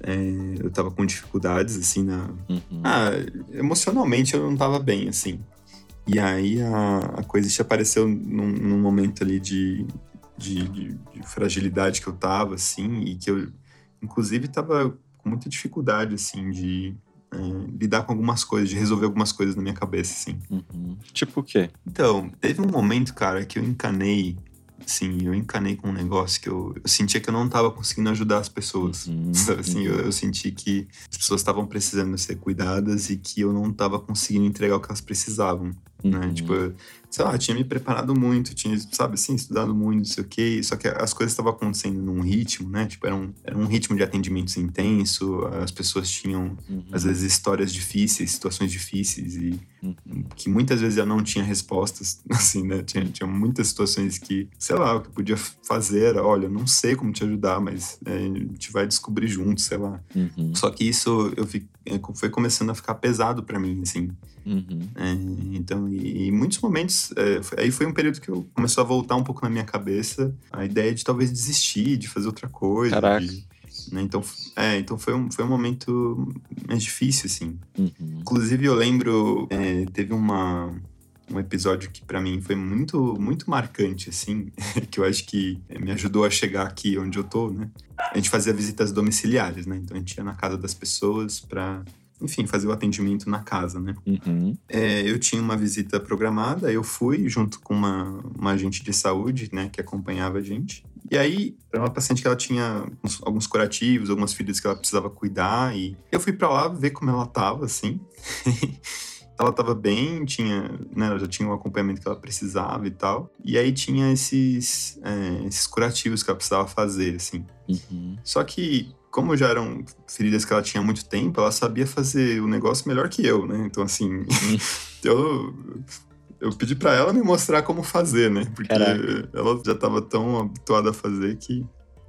é, eu tava com dificuldades, assim, na... Uhum. Ah, emocionalmente eu não tava bem, assim. E aí a, a coisa apareceu num, num momento ali de, de, de- de fragilidade que eu tava, assim, e que eu, inclusive, tava com muita dificuldade, assim, de é, lidar com algumas coisas, de resolver algumas coisas na minha cabeça, assim. Uhum. Tipo o quê? Então, teve um momento, cara, que eu encanei, assim, eu encanei com um negócio que eu, eu sentia que eu não tava conseguindo ajudar as pessoas. Uhum. [laughs] Sabe, Assim, eu, eu senti que as pessoas estavam precisando ser cuidadas e que eu não tava conseguindo entregar o que elas precisavam, né? Uhum. Tipo, sei lá, tinha me preparado muito, tinha, sabe, assim, estudado muito, não sei o quê, só que as coisas estavam acontecendo num ritmo, né? Tipo, era um, era um ritmo de atendimentos intenso, as pessoas tinham, Uhum. às vezes, histórias difíceis, situações difíceis e Uhum. que muitas vezes eu não tinha respostas, [laughs] assim, né? Tinha, tinha muitas situações que, sei lá, o que eu podia fazer era, olha, não sei como te ajudar, mas é, a gente vai descobrir junto, sei lá. Uhum. Só que isso eu fi, é, foi começando a ficar pesado pra mim, assim. Uhum. É, então, e, e muitos momentos, é, foi- aí foi um período que eu começou a voltar um pouco na minha cabeça a ideia de talvez desistir, de fazer outra coisa. Caraca. de- né? Então, é, então foi, um, foi um momento mais difícil, assim. Uhum. Inclusive, eu lembro, é, teve uma, um episódio que pra mim foi muito, muito marcante, assim, [laughs] que eu acho que me ajudou a chegar aqui onde eu tô, né? A gente fazia visitas domiciliares, né? Então a gente ia na casa das pessoas pra, enfim, fazer o atendimento na casa, né? Uhum. É, eu tinha uma visita programada, eu fui junto com uma, uma agente de saúde, né, que acompanhava a gente. E aí, era uma paciente que ela tinha uns- alguns curativos, algumas feridas que ela precisava cuidar, e eu fui pra lá ver como ela tava, assim. [laughs] ela tava bem, tinha, né, ela já tinha o acompanhamento que ela precisava e tal. E aí tinha esses, é, esses curativos que ela precisava fazer, assim. Uhum. Só que, como já eram feridas que ela tinha há muito tempo, ela sabia fazer o negócio melhor que eu, né? Então, assim, [laughs] eu, eu pedi pra ela me mostrar como fazer, né? Porque Caraca. ela já tava tão habituada a fazer que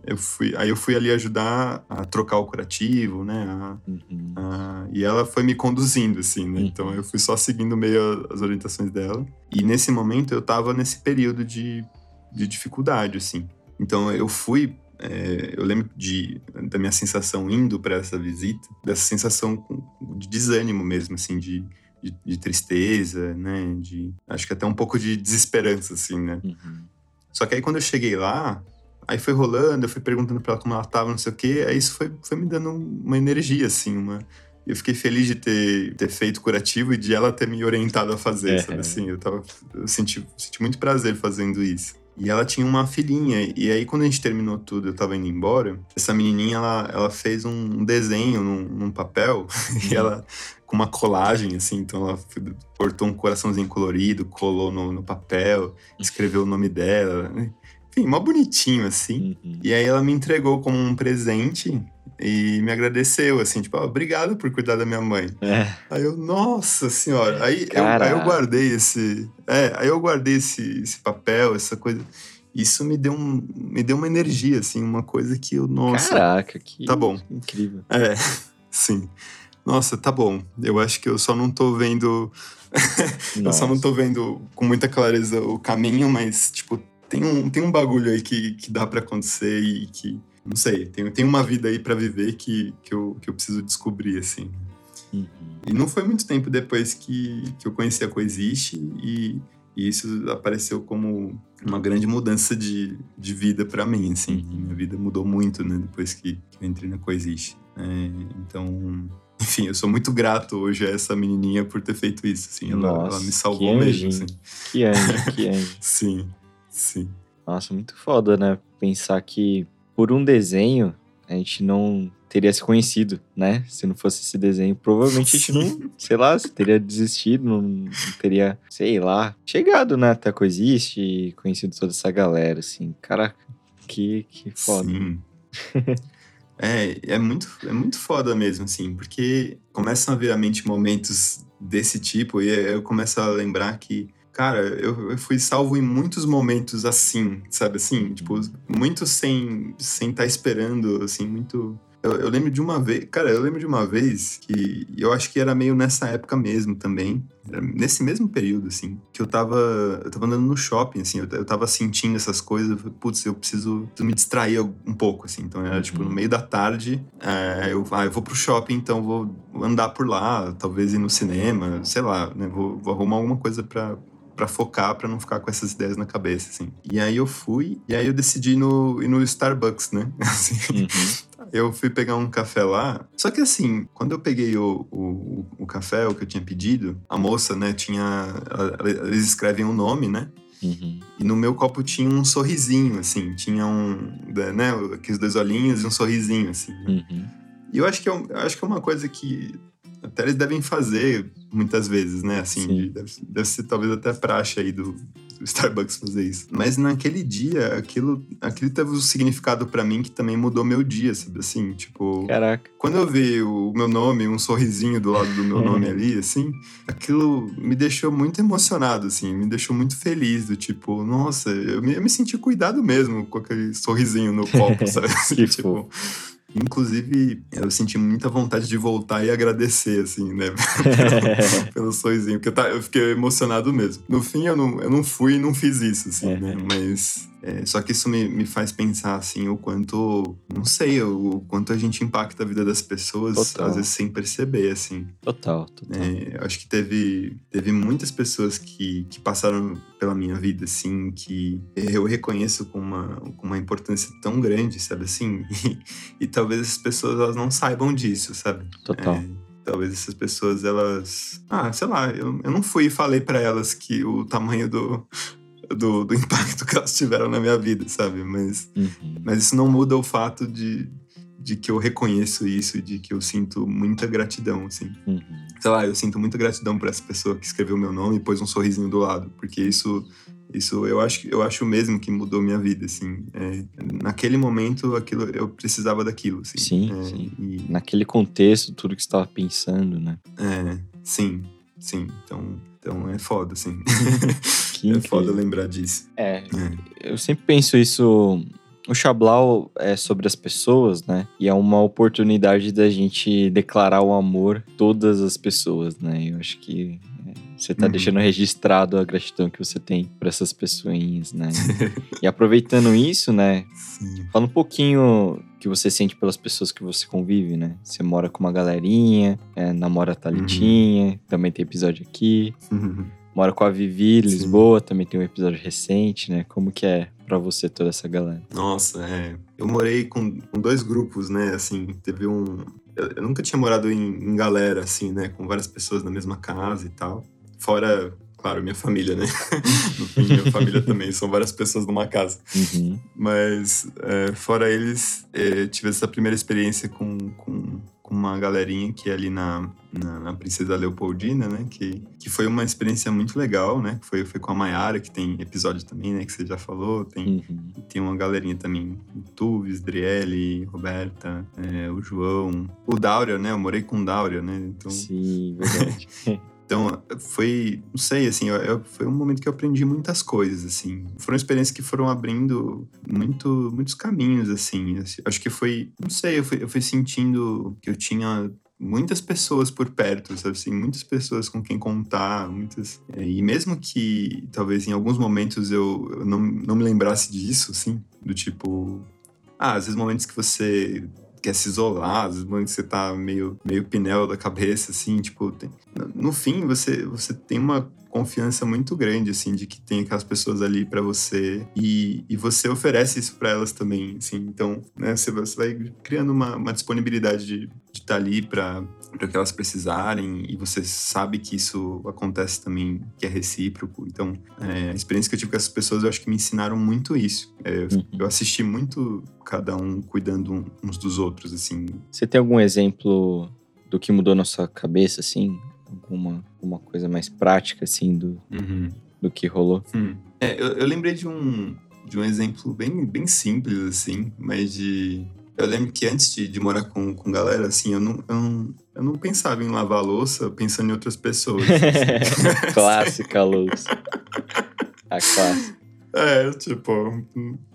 eu fui. Aí eu fui ali ajudar a trocar o curativo, né? A- Uhum. a- e ela foi me conduzindo, assim, né? Uhum. Então eu fui só seguindo meio as orientações dela. E nesse momento eu tava nesse período de, de dificuldade, assim. Então eu fui. É, eu lembro de, da minha sensação indo para essa visita, dessa sensação de desânimo mesmo, assim, de, de, de tristeza, né? De, acho que até um pouco de desesperança, assim, né? Uhum. Só que aí quando eu cheguei lá, aí foi rolando, eu fui perguntando pra ela como ela tava, não sei o quê, aí isso foi, foi me dando uma energia, assim, uma... Eu fiquei feliz de ter, ter feito curativo e de ela ter me orientado a fazer, É. sabe assim? Eu, tava, eu senti, senti muito prazer fazendo isso. E ela tinha uma filhinha, e aí quando a gente terminou tudo, eu tava indo embora, essa menininha, ela, ela fez um desenho num, num papel, [laughs] e ela, com uma colagem, assim, então ela cortou um coraçãozinho colorido, colou no, no papel, escreveu o nome dela, né? enfim, mó bonitinho, assim. Uhum. E aí ela me entregou como um presente e me agradeceu, assim, tipo, "Ah, obrigado por cuidar da minha mãe. É, Aí eu, nossa senhora, aí eu, aí eu guardei esse. É, aí eu guardei esse, esse papel, essa coisa. Isso me deu, um, me deu uma energia, assim, uma coisa que eu, nossa. caraca, que Tá bom. incrível. É, [laughs] sim. Nossa, tá bom. Eu acho que eu só não tô vendo. [laughs] eu só não tô vendo com muita clareza o caminho, mas, tipo, tem um, tem um bagulho aí que, que dá pra acontecer e que. Não sei, tem, tem uma vida aí pra viver que, que, eu, que eu preciso descobrir, assim. Uhum. E não foi muito tempo depois que, que eu conheci a Coexiste e, e isso apareceu como uma grande mudança de, de vida pra mim, assim. Uhum. Minha vida mudou muito, né, depois que, que eu entrei na Coexiste. É, então, enfim, eu sou muito grato hoje a essa menininha por ter feito isso, assim. Ela, Nossa, ela me salvou mesmo, assim. Que anjo, que anjo. [laughs] Sim, sim. Nossa, muito foda, né? Pensar que por um desenho a gente não teria se conhecido, né? Se não fosse esse desenho, provavelmente a gente não, [laughs] sei lá, se teria desistido, não, não teria, sei lá, chegado, né? Até a Coexiste e conhecido toda essa galera, assim. Caraca, que, que foda. Sim. [laughs] é, é muito, é muito foda mesmo, assim, porque começam a vir à mente momentos desse tipo e eu começo a lembrar que, cara, eu, eu fui salvo em muitos momentos assim, sabe assim? Tipo, muito sem estar sem tá esperando, assim, muito. Eu, eu lembro de uma vez, cara, eu lembro de uma vez que eu acho que era meio nessa época mesmo também, nesse mesmo período, assim, que eu tava, eu tava andando no shopping, assim, eu, eu tava sentindo essas coisas, eu falei, putz, eu preciso, preciso me distrair um pouco, assim, então era, tipo, no meio da tarde, é, eu, ah, eu vou pro shopping, então vou andar por lá, talvez ir no cinema, sei lá, né, vou, vou arrumar alguma coisa pra, pra focar, pra não ficar com essas ideias na cabeça, assim. E aí eu fui, e aí eu decidi ir no, ir no Starbucks, né, [laughs] assim, Uhum. eu fui pegar um café lá. Só que assim, quando eu peguei o, o, o café, o que eu tinha pedido, a moça, né, tinha. Eles escrevem o nome, né? Uhum. E no meu copo tinha um sorrisinho, assim. Tinha um. né, aqueles dois olhinhos e um sorrisinho, assim. né? Uhum. E eu acho que é, um- eu acho que é uma coisa que até eles devem fazer muitas vezes, né? Assim, Sim. de- deve, deve ser talvez até praxe aí do, do Starbucks fazer isso. Mas naquele dia, aquilo, aquilo teve um significado pra mim que também mudou meu dia, sabe? Assim, tipo. Caraca. Quando eu vi o meu nome, um sorrisinho do lado do meu nome [laughs] ali, assim, aquilo me deixou muito emocionado, assim, me deixou muito feliz, do tipo, nossa, eu me, eu me senti cuidado mesmo com aquele sorrisinho no copo, [laughs] sabe? Assim, Que tipo, inclusive, eu senti muita vontade de voltar e agradecer, assim, né? pelo, [laughs] pelo sorrisinho, porque eu, tá- eu fiquei emocionado mesmo. No fim, eu não, eu não fui e não fiz isso, assim, né? Uhum. Mas é, só que isso me, me faz pensar assim o quanto, não sei, o, quanto a gente impacta a vida das pessoas, Total. às vezes sem perceber, assim. Total, total. É, acho que teve, teve muitas pessoas que, que passaram pela minha vida, assim, que eu reconheço com uma, com uma importância tão grande, sabe assim? [laughs] E, e talvez essas pessoas elas não saibam disso, sabe? Total. É, talvez essas pessoas, elas. Ah, sei lá, eu, eu não fui e falei pra elas que o tamanho do, do, do impacto que elas tiveram na minha vida, sabe? Mas, Uhum. mas isso não muda o fato de, de que eu reconheço isso de que eu sinto muita gratidão, assim. Uhum. Sei lá, eu sinto muita gratidão por essa pessoa que escreveu meu nome e pôs um sorrisinho do lado, porque isso. Isso eu acho, eu acho mesmo que mudou minha vida, assim. É, naquele momento, aquilo, eu precisava daquilo, assim. Sim, É, sim. E, Naquele contexto, tudo que você estava pensando, né? É, sim, sim. Então, então é foda, assim. Que [laughs] é foda lembrar disso. É, É. eu sempre penso isso. O Xablau é sobre as pessoas, né? E é uma oportunidade da gente declarar o amor a todas as pessoas, né? Eu acho que você tá Uhum. deixando registrado a gratidão que você tem por essas pessoinhas, né? [laughs] e aproveitando isso, né? Sim. Fala um pouquinho que você sente pelas pessoas que você convive, né? Você mora com uma galerinha, é, namora a Thalitinha, também tem episódio aqui. Mora com a Vivi, Sim. Lisboa, também tem um episódio recente, né? Como que é pra você toda essa galera? Nossa, é. Eu morei com, com dois grupos, né? Assim, teve um. Eu, eu nunca tinha morado em, em galera, assim, né? Com várias pessoas na mesma casa e tal. Fora, claro, minha família, né? [laughs] no fim, minha família também. São várias pessoas numa casa. Uhum. Mas, é, fora eles, é, tive essa primeira experiência com, com, uma galerinha que é ali na, na, na, Princesa Leopoldina, né? Que, que foi uma experiência muito legal, né? Foi, foi com a Mayara, que tem episódio também, né? Que você já falou. Tem, uhum. tem uma galerinha também. Tuves, Driele, Roberta, é, o João. O Dáurea, né? Eu morei com o Dáurea, né? Então... Sim, verdade. [laughs] Então, foi, não sei, assim, eu, eu, foi um momento que eu aprendi muitas coisas, assim. Foram experiências que foram abrindo muito, muitos caminhos, assim. Acho que foi, não sei, eu fui, eu fui sentindo que eu tinha muitas pessoas por perto, sabe assim, muitas pessoas com quem contar, muitas... É, e mesmo que, talvez, em alguns momentos eu, eu não, não me lembrasse disso, assim, do tipo... Ah, às vezes momentos que você quer se isolar, às vezes você tá meio, meio pinel da cabeça, assim, tipo, tem... no fim você, você tem uma confiança muito grande, assim, de que tem aquelas pessoas ali para você e, e você oferece isso para elas também, assim, então, né, você, você vai criando uma, uma disponibilidade de estar tá ali para para que elas precisarem e você sabe que isso acontece também, que é recíproco. Então, é, a experiência que eu tive com essas pessoas, eu acho que me ensinaram muito isso. É, uhum. Eu assisti muito cada um cuidando uns dos outros, assim. Você tem algum exemplo do que mudou na sua cabeça, assim? Alguma, alguma coisa mais prática, assim, do, uhum. do que rolou? Hum. É, eu, eu lembrei de um, de um exemplo bem, bem simples, assim, mas de eu lembro que antes de, de morar com, com galera, assim, eu não, eu não, eu não pensava em lavar louça pensando em outras pessoas. Assim. [laughs] clássica louça. A clássica. É, tipo,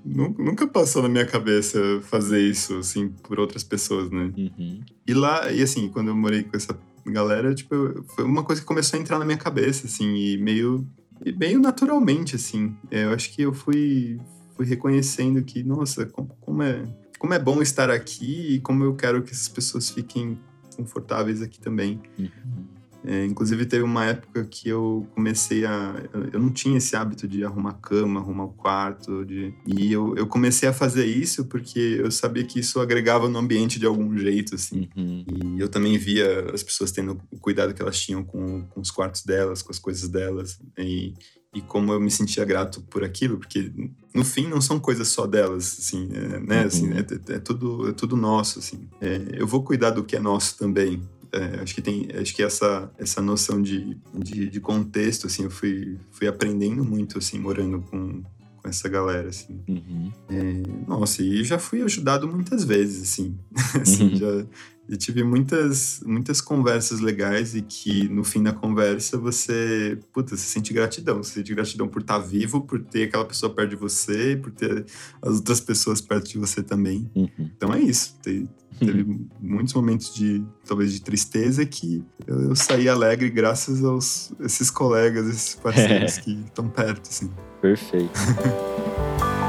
nunca passou na minha cabeça fazer isso, assim, por outras pessoas, né? Uhum. E lá, e assim, quando eu morei com essa galera, tipo, foi uma coisa que começou a entrar na minha cabeça, assim, e meio, e meio naturalmente, assim. É, eu acho que eu fui, fui reconhecendo que, nossa, como, como é como é bom estar aqui e como eu quero que essas pessoas fiquem confortáveis aqui também. Uhum. É, inclusive, teve uma época que eu comecei a. Eu não tinha esse hábito de arrumar cama, arrumar o quarto. De, e eu, eu comecei a fazer isso porque eu sabia que isso agregava no ambiente de algum jeito, assim. Uhum. E eu também via as pessoas tendo o cuidado que elas tinham com, com os quartos delas, com as coisas delas. E, e como eu me sentia grato por aquilo, porque no fim não são coisas só delas, assim, é, né? Uhum. Assim, é, é, tudo, é tudo nosso, assim. É, eu vou cuidar do que é nosso também. É, acho que tem, acho que essa essa noção de, de, de, contexto, assim, eu fui, fui aprendendo muito, assim, morando com, com essa galera, assim. Uhum. É, nossa, e já fui ajudado muitas vezes, assim. [laughs] assim uhum. já, eu tive muitas, muitas conversas legais e que no fim da conversa você, puta, você sente gratidão. Você sente gratidão por estar vivo, por ter aquela pessoa perto de você, por ter as outras pessoas perto de você também. Uhum. Então é isso. Teve, teve uhum. muitos momentos de, talvez, de tristeza que eu, eu saí alegre graças aos esses colegas, esses parceiros que estão perto, assim. Perfeito. [laughs]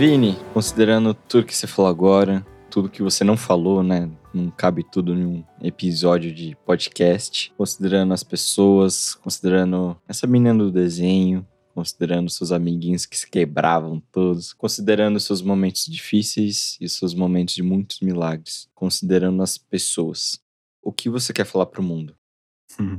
Vini, considerando tudo que você falou agora, tudo que você não falou, né? Não cabe tudo em um episódio de podcast. Considerando as pessoas, considerando essa menina do desenho, considerando seus amiguinhos que se quebravam todos, considerando seus momentos difíceis e seus momentos de muitos milagres, considerando as pessoas. O que você quer falar pro mundo? Hum.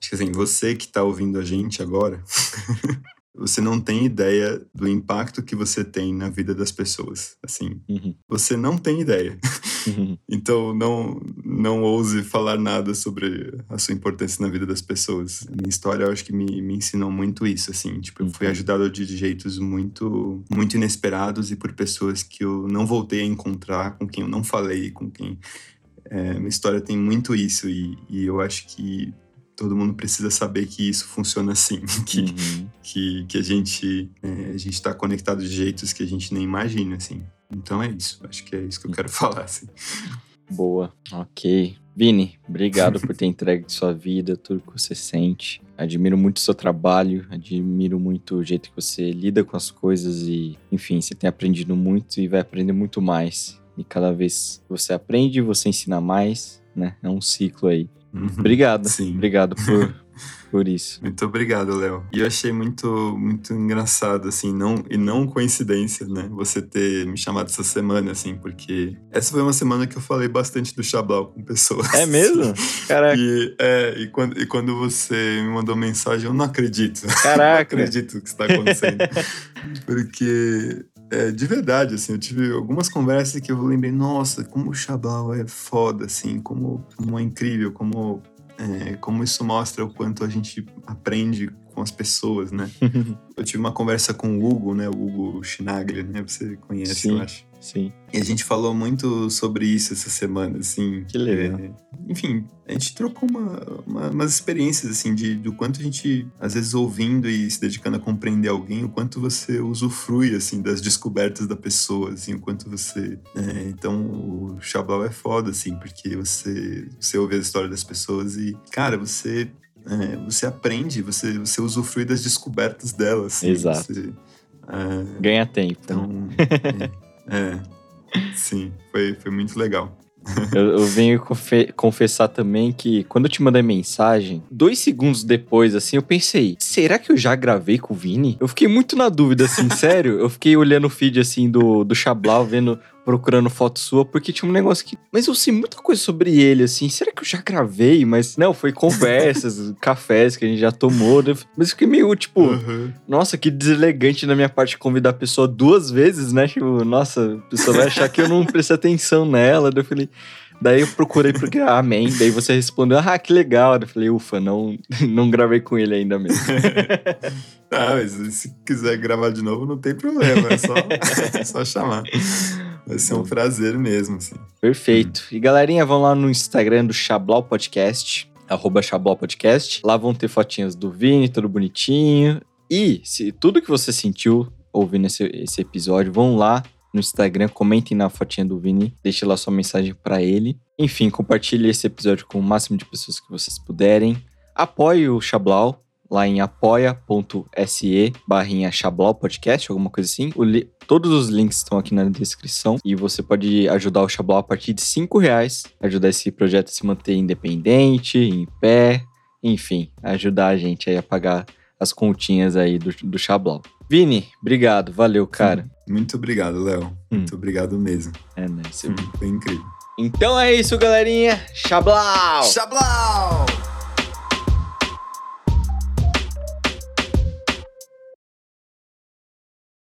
Acho que assim, você que tá ouvindo a gente agora, [laughs] você não tem ideia do impacto que você tem na vida das pessoas. Assim, uhum. você não tem ideia. Uhum. [laughs] então, não, não ouse falar nada sobre a sua importância na vida das pessoas. A minha história, eu acho que me, me ensinou muito isso, assim. Tipo, eu fui uhum. ajudado de jeitos muito, muito inesperados e por pessoas que eu não voltei a encontrar, com quem eu não falei, com quem... É, minha história tem muito isso e, e eu acho que todo mundo precisa saber que isso funciona assim, [laughs] que, uhum. que, que a gente é, a gente está conectado de jeitos que a gente nem imagina, assim. Então é isso, acho que é isso que eu quero [laughs] falar, assim. Boa, ok. Vini, obrigado por ter entregue sua vida, tudo que você sente. Admiro muito o seu trabalho, admiro muito o jeito que você lida com as coisas e, enfim, você tem aprendido muito e vai aprender muito mais. E cada vez que você aprende, você ensina mais, né? É um ciclo aí. Uhum. Obrigado. Sim. Obrigado por, [laughs] por isso. Muito obrigado, Léo. E eu achei muito, muito engraçado, assim, não, e não coincidência, né? Você ter me chamado essa semana, assim, porque essa foi uma semana que eu falei bastante do Chablau com pessoas. É mesmo? [laughs] Caraca. E, é, e, quando, e quando você me mandou mensagem, eu não acredito. Caraca. [laughs] não acredito que está acontecendo. porque é, de verdade, assim, eu tive algumas conversas que eu lembrei, nossa, como o Chablau é foda, assim, como, como é incrível, como é, como isso mostra o quanto a gente aprende as pessoas, né? [laughs] eu tive uma conversa com o Hugo, né? O Hugo Chinaglia, né? Você conhece, sim, eu acho. Sim. E a gente falou muito sobre isso essa semana, assim. Que legal. É, enfim, a gente trocou uma, uma, umas experiências, assim, de, do quanto a gente, às vezes, ouvindo e se dedicando a compreender alguém, o quanto você usufrui, assim, das descobertas da pessoa, assim, o quanto você... É, então, o Chablau é foda, assim, porque você, você ouve a história das pessoas e, cara, você é, você aprende, você, você usufrui das descobertas delas. Assim, Exato. Você, é, Ganha tempo. então, é, é, sim, foi, foi muito legal. [laughs] Eu, eu venho confe confessar também que quando eu te mandei mensagem, dois segundos depois, assim, eu pensei, será que eu já gravei com o Vini? Eu fiquei muito na dúvida, assim, [laughs] sério. Eu fiquei olhando o feed, assim, do, do Chablau, vendo, procurando foto sua, porque tinha um negócio que. Mas eu sei muita coisa sobre ele, assim. Será que eu já gravei? Mas não, foi conversas, [laughs] cafés que a gente já tomou. Mas eu fiquei meio, tipo, Uhum. nossa, que deselegante da minha parte convidar a pessoa duas vezes, né? Tipo, nossa, a pessoa vai achar que eu não prestei atenção nela. Daí eu falei. Daí eu procurei porque, ah, amém. Daí você respondeu, ah, que legal. Eu falei, ufa, não, [laughs] não gravei com ele ainda mesmo. [laughs] Ah, mas se quiser gravar de novo, não tem problema. É só, é [laughs] só chamar. Vai ser um prazer mesmo, assim. Perfeito. E galerinha, vão lá no Instagram do Chablau Podcast, arroba Chablau Podcast. Lá vão ter fotinhas do Vini, tudo bonitinho. E se tudo que você sentiu ouvindo esse, esse episódio, vão lá no Instagram, comentem na fotinha do Vini, deixe lá sua mensagem para ele. Enfim, compartilhe esse episódio com o máximo de pessoas que vocês puderem. Apoie o Chablau lá em apoia.se barrinha Chablau Podcast, alguma coisa assim. Li todos os links estão aqui na descrição e você pode ajudar o Chablau a partir de 5 reais, ajudar esse projeto a se manter independente, em pé, enfim, ajudar a gente aí a pagar as continhas aí do, do Chablau. Vini, obrigado, valeu, cara. Muito obrigado, Léo. Hum. Muito obrigado mesmo. É, né? Foi incrível. Então é isso, galerinha. Chablau! Chablau!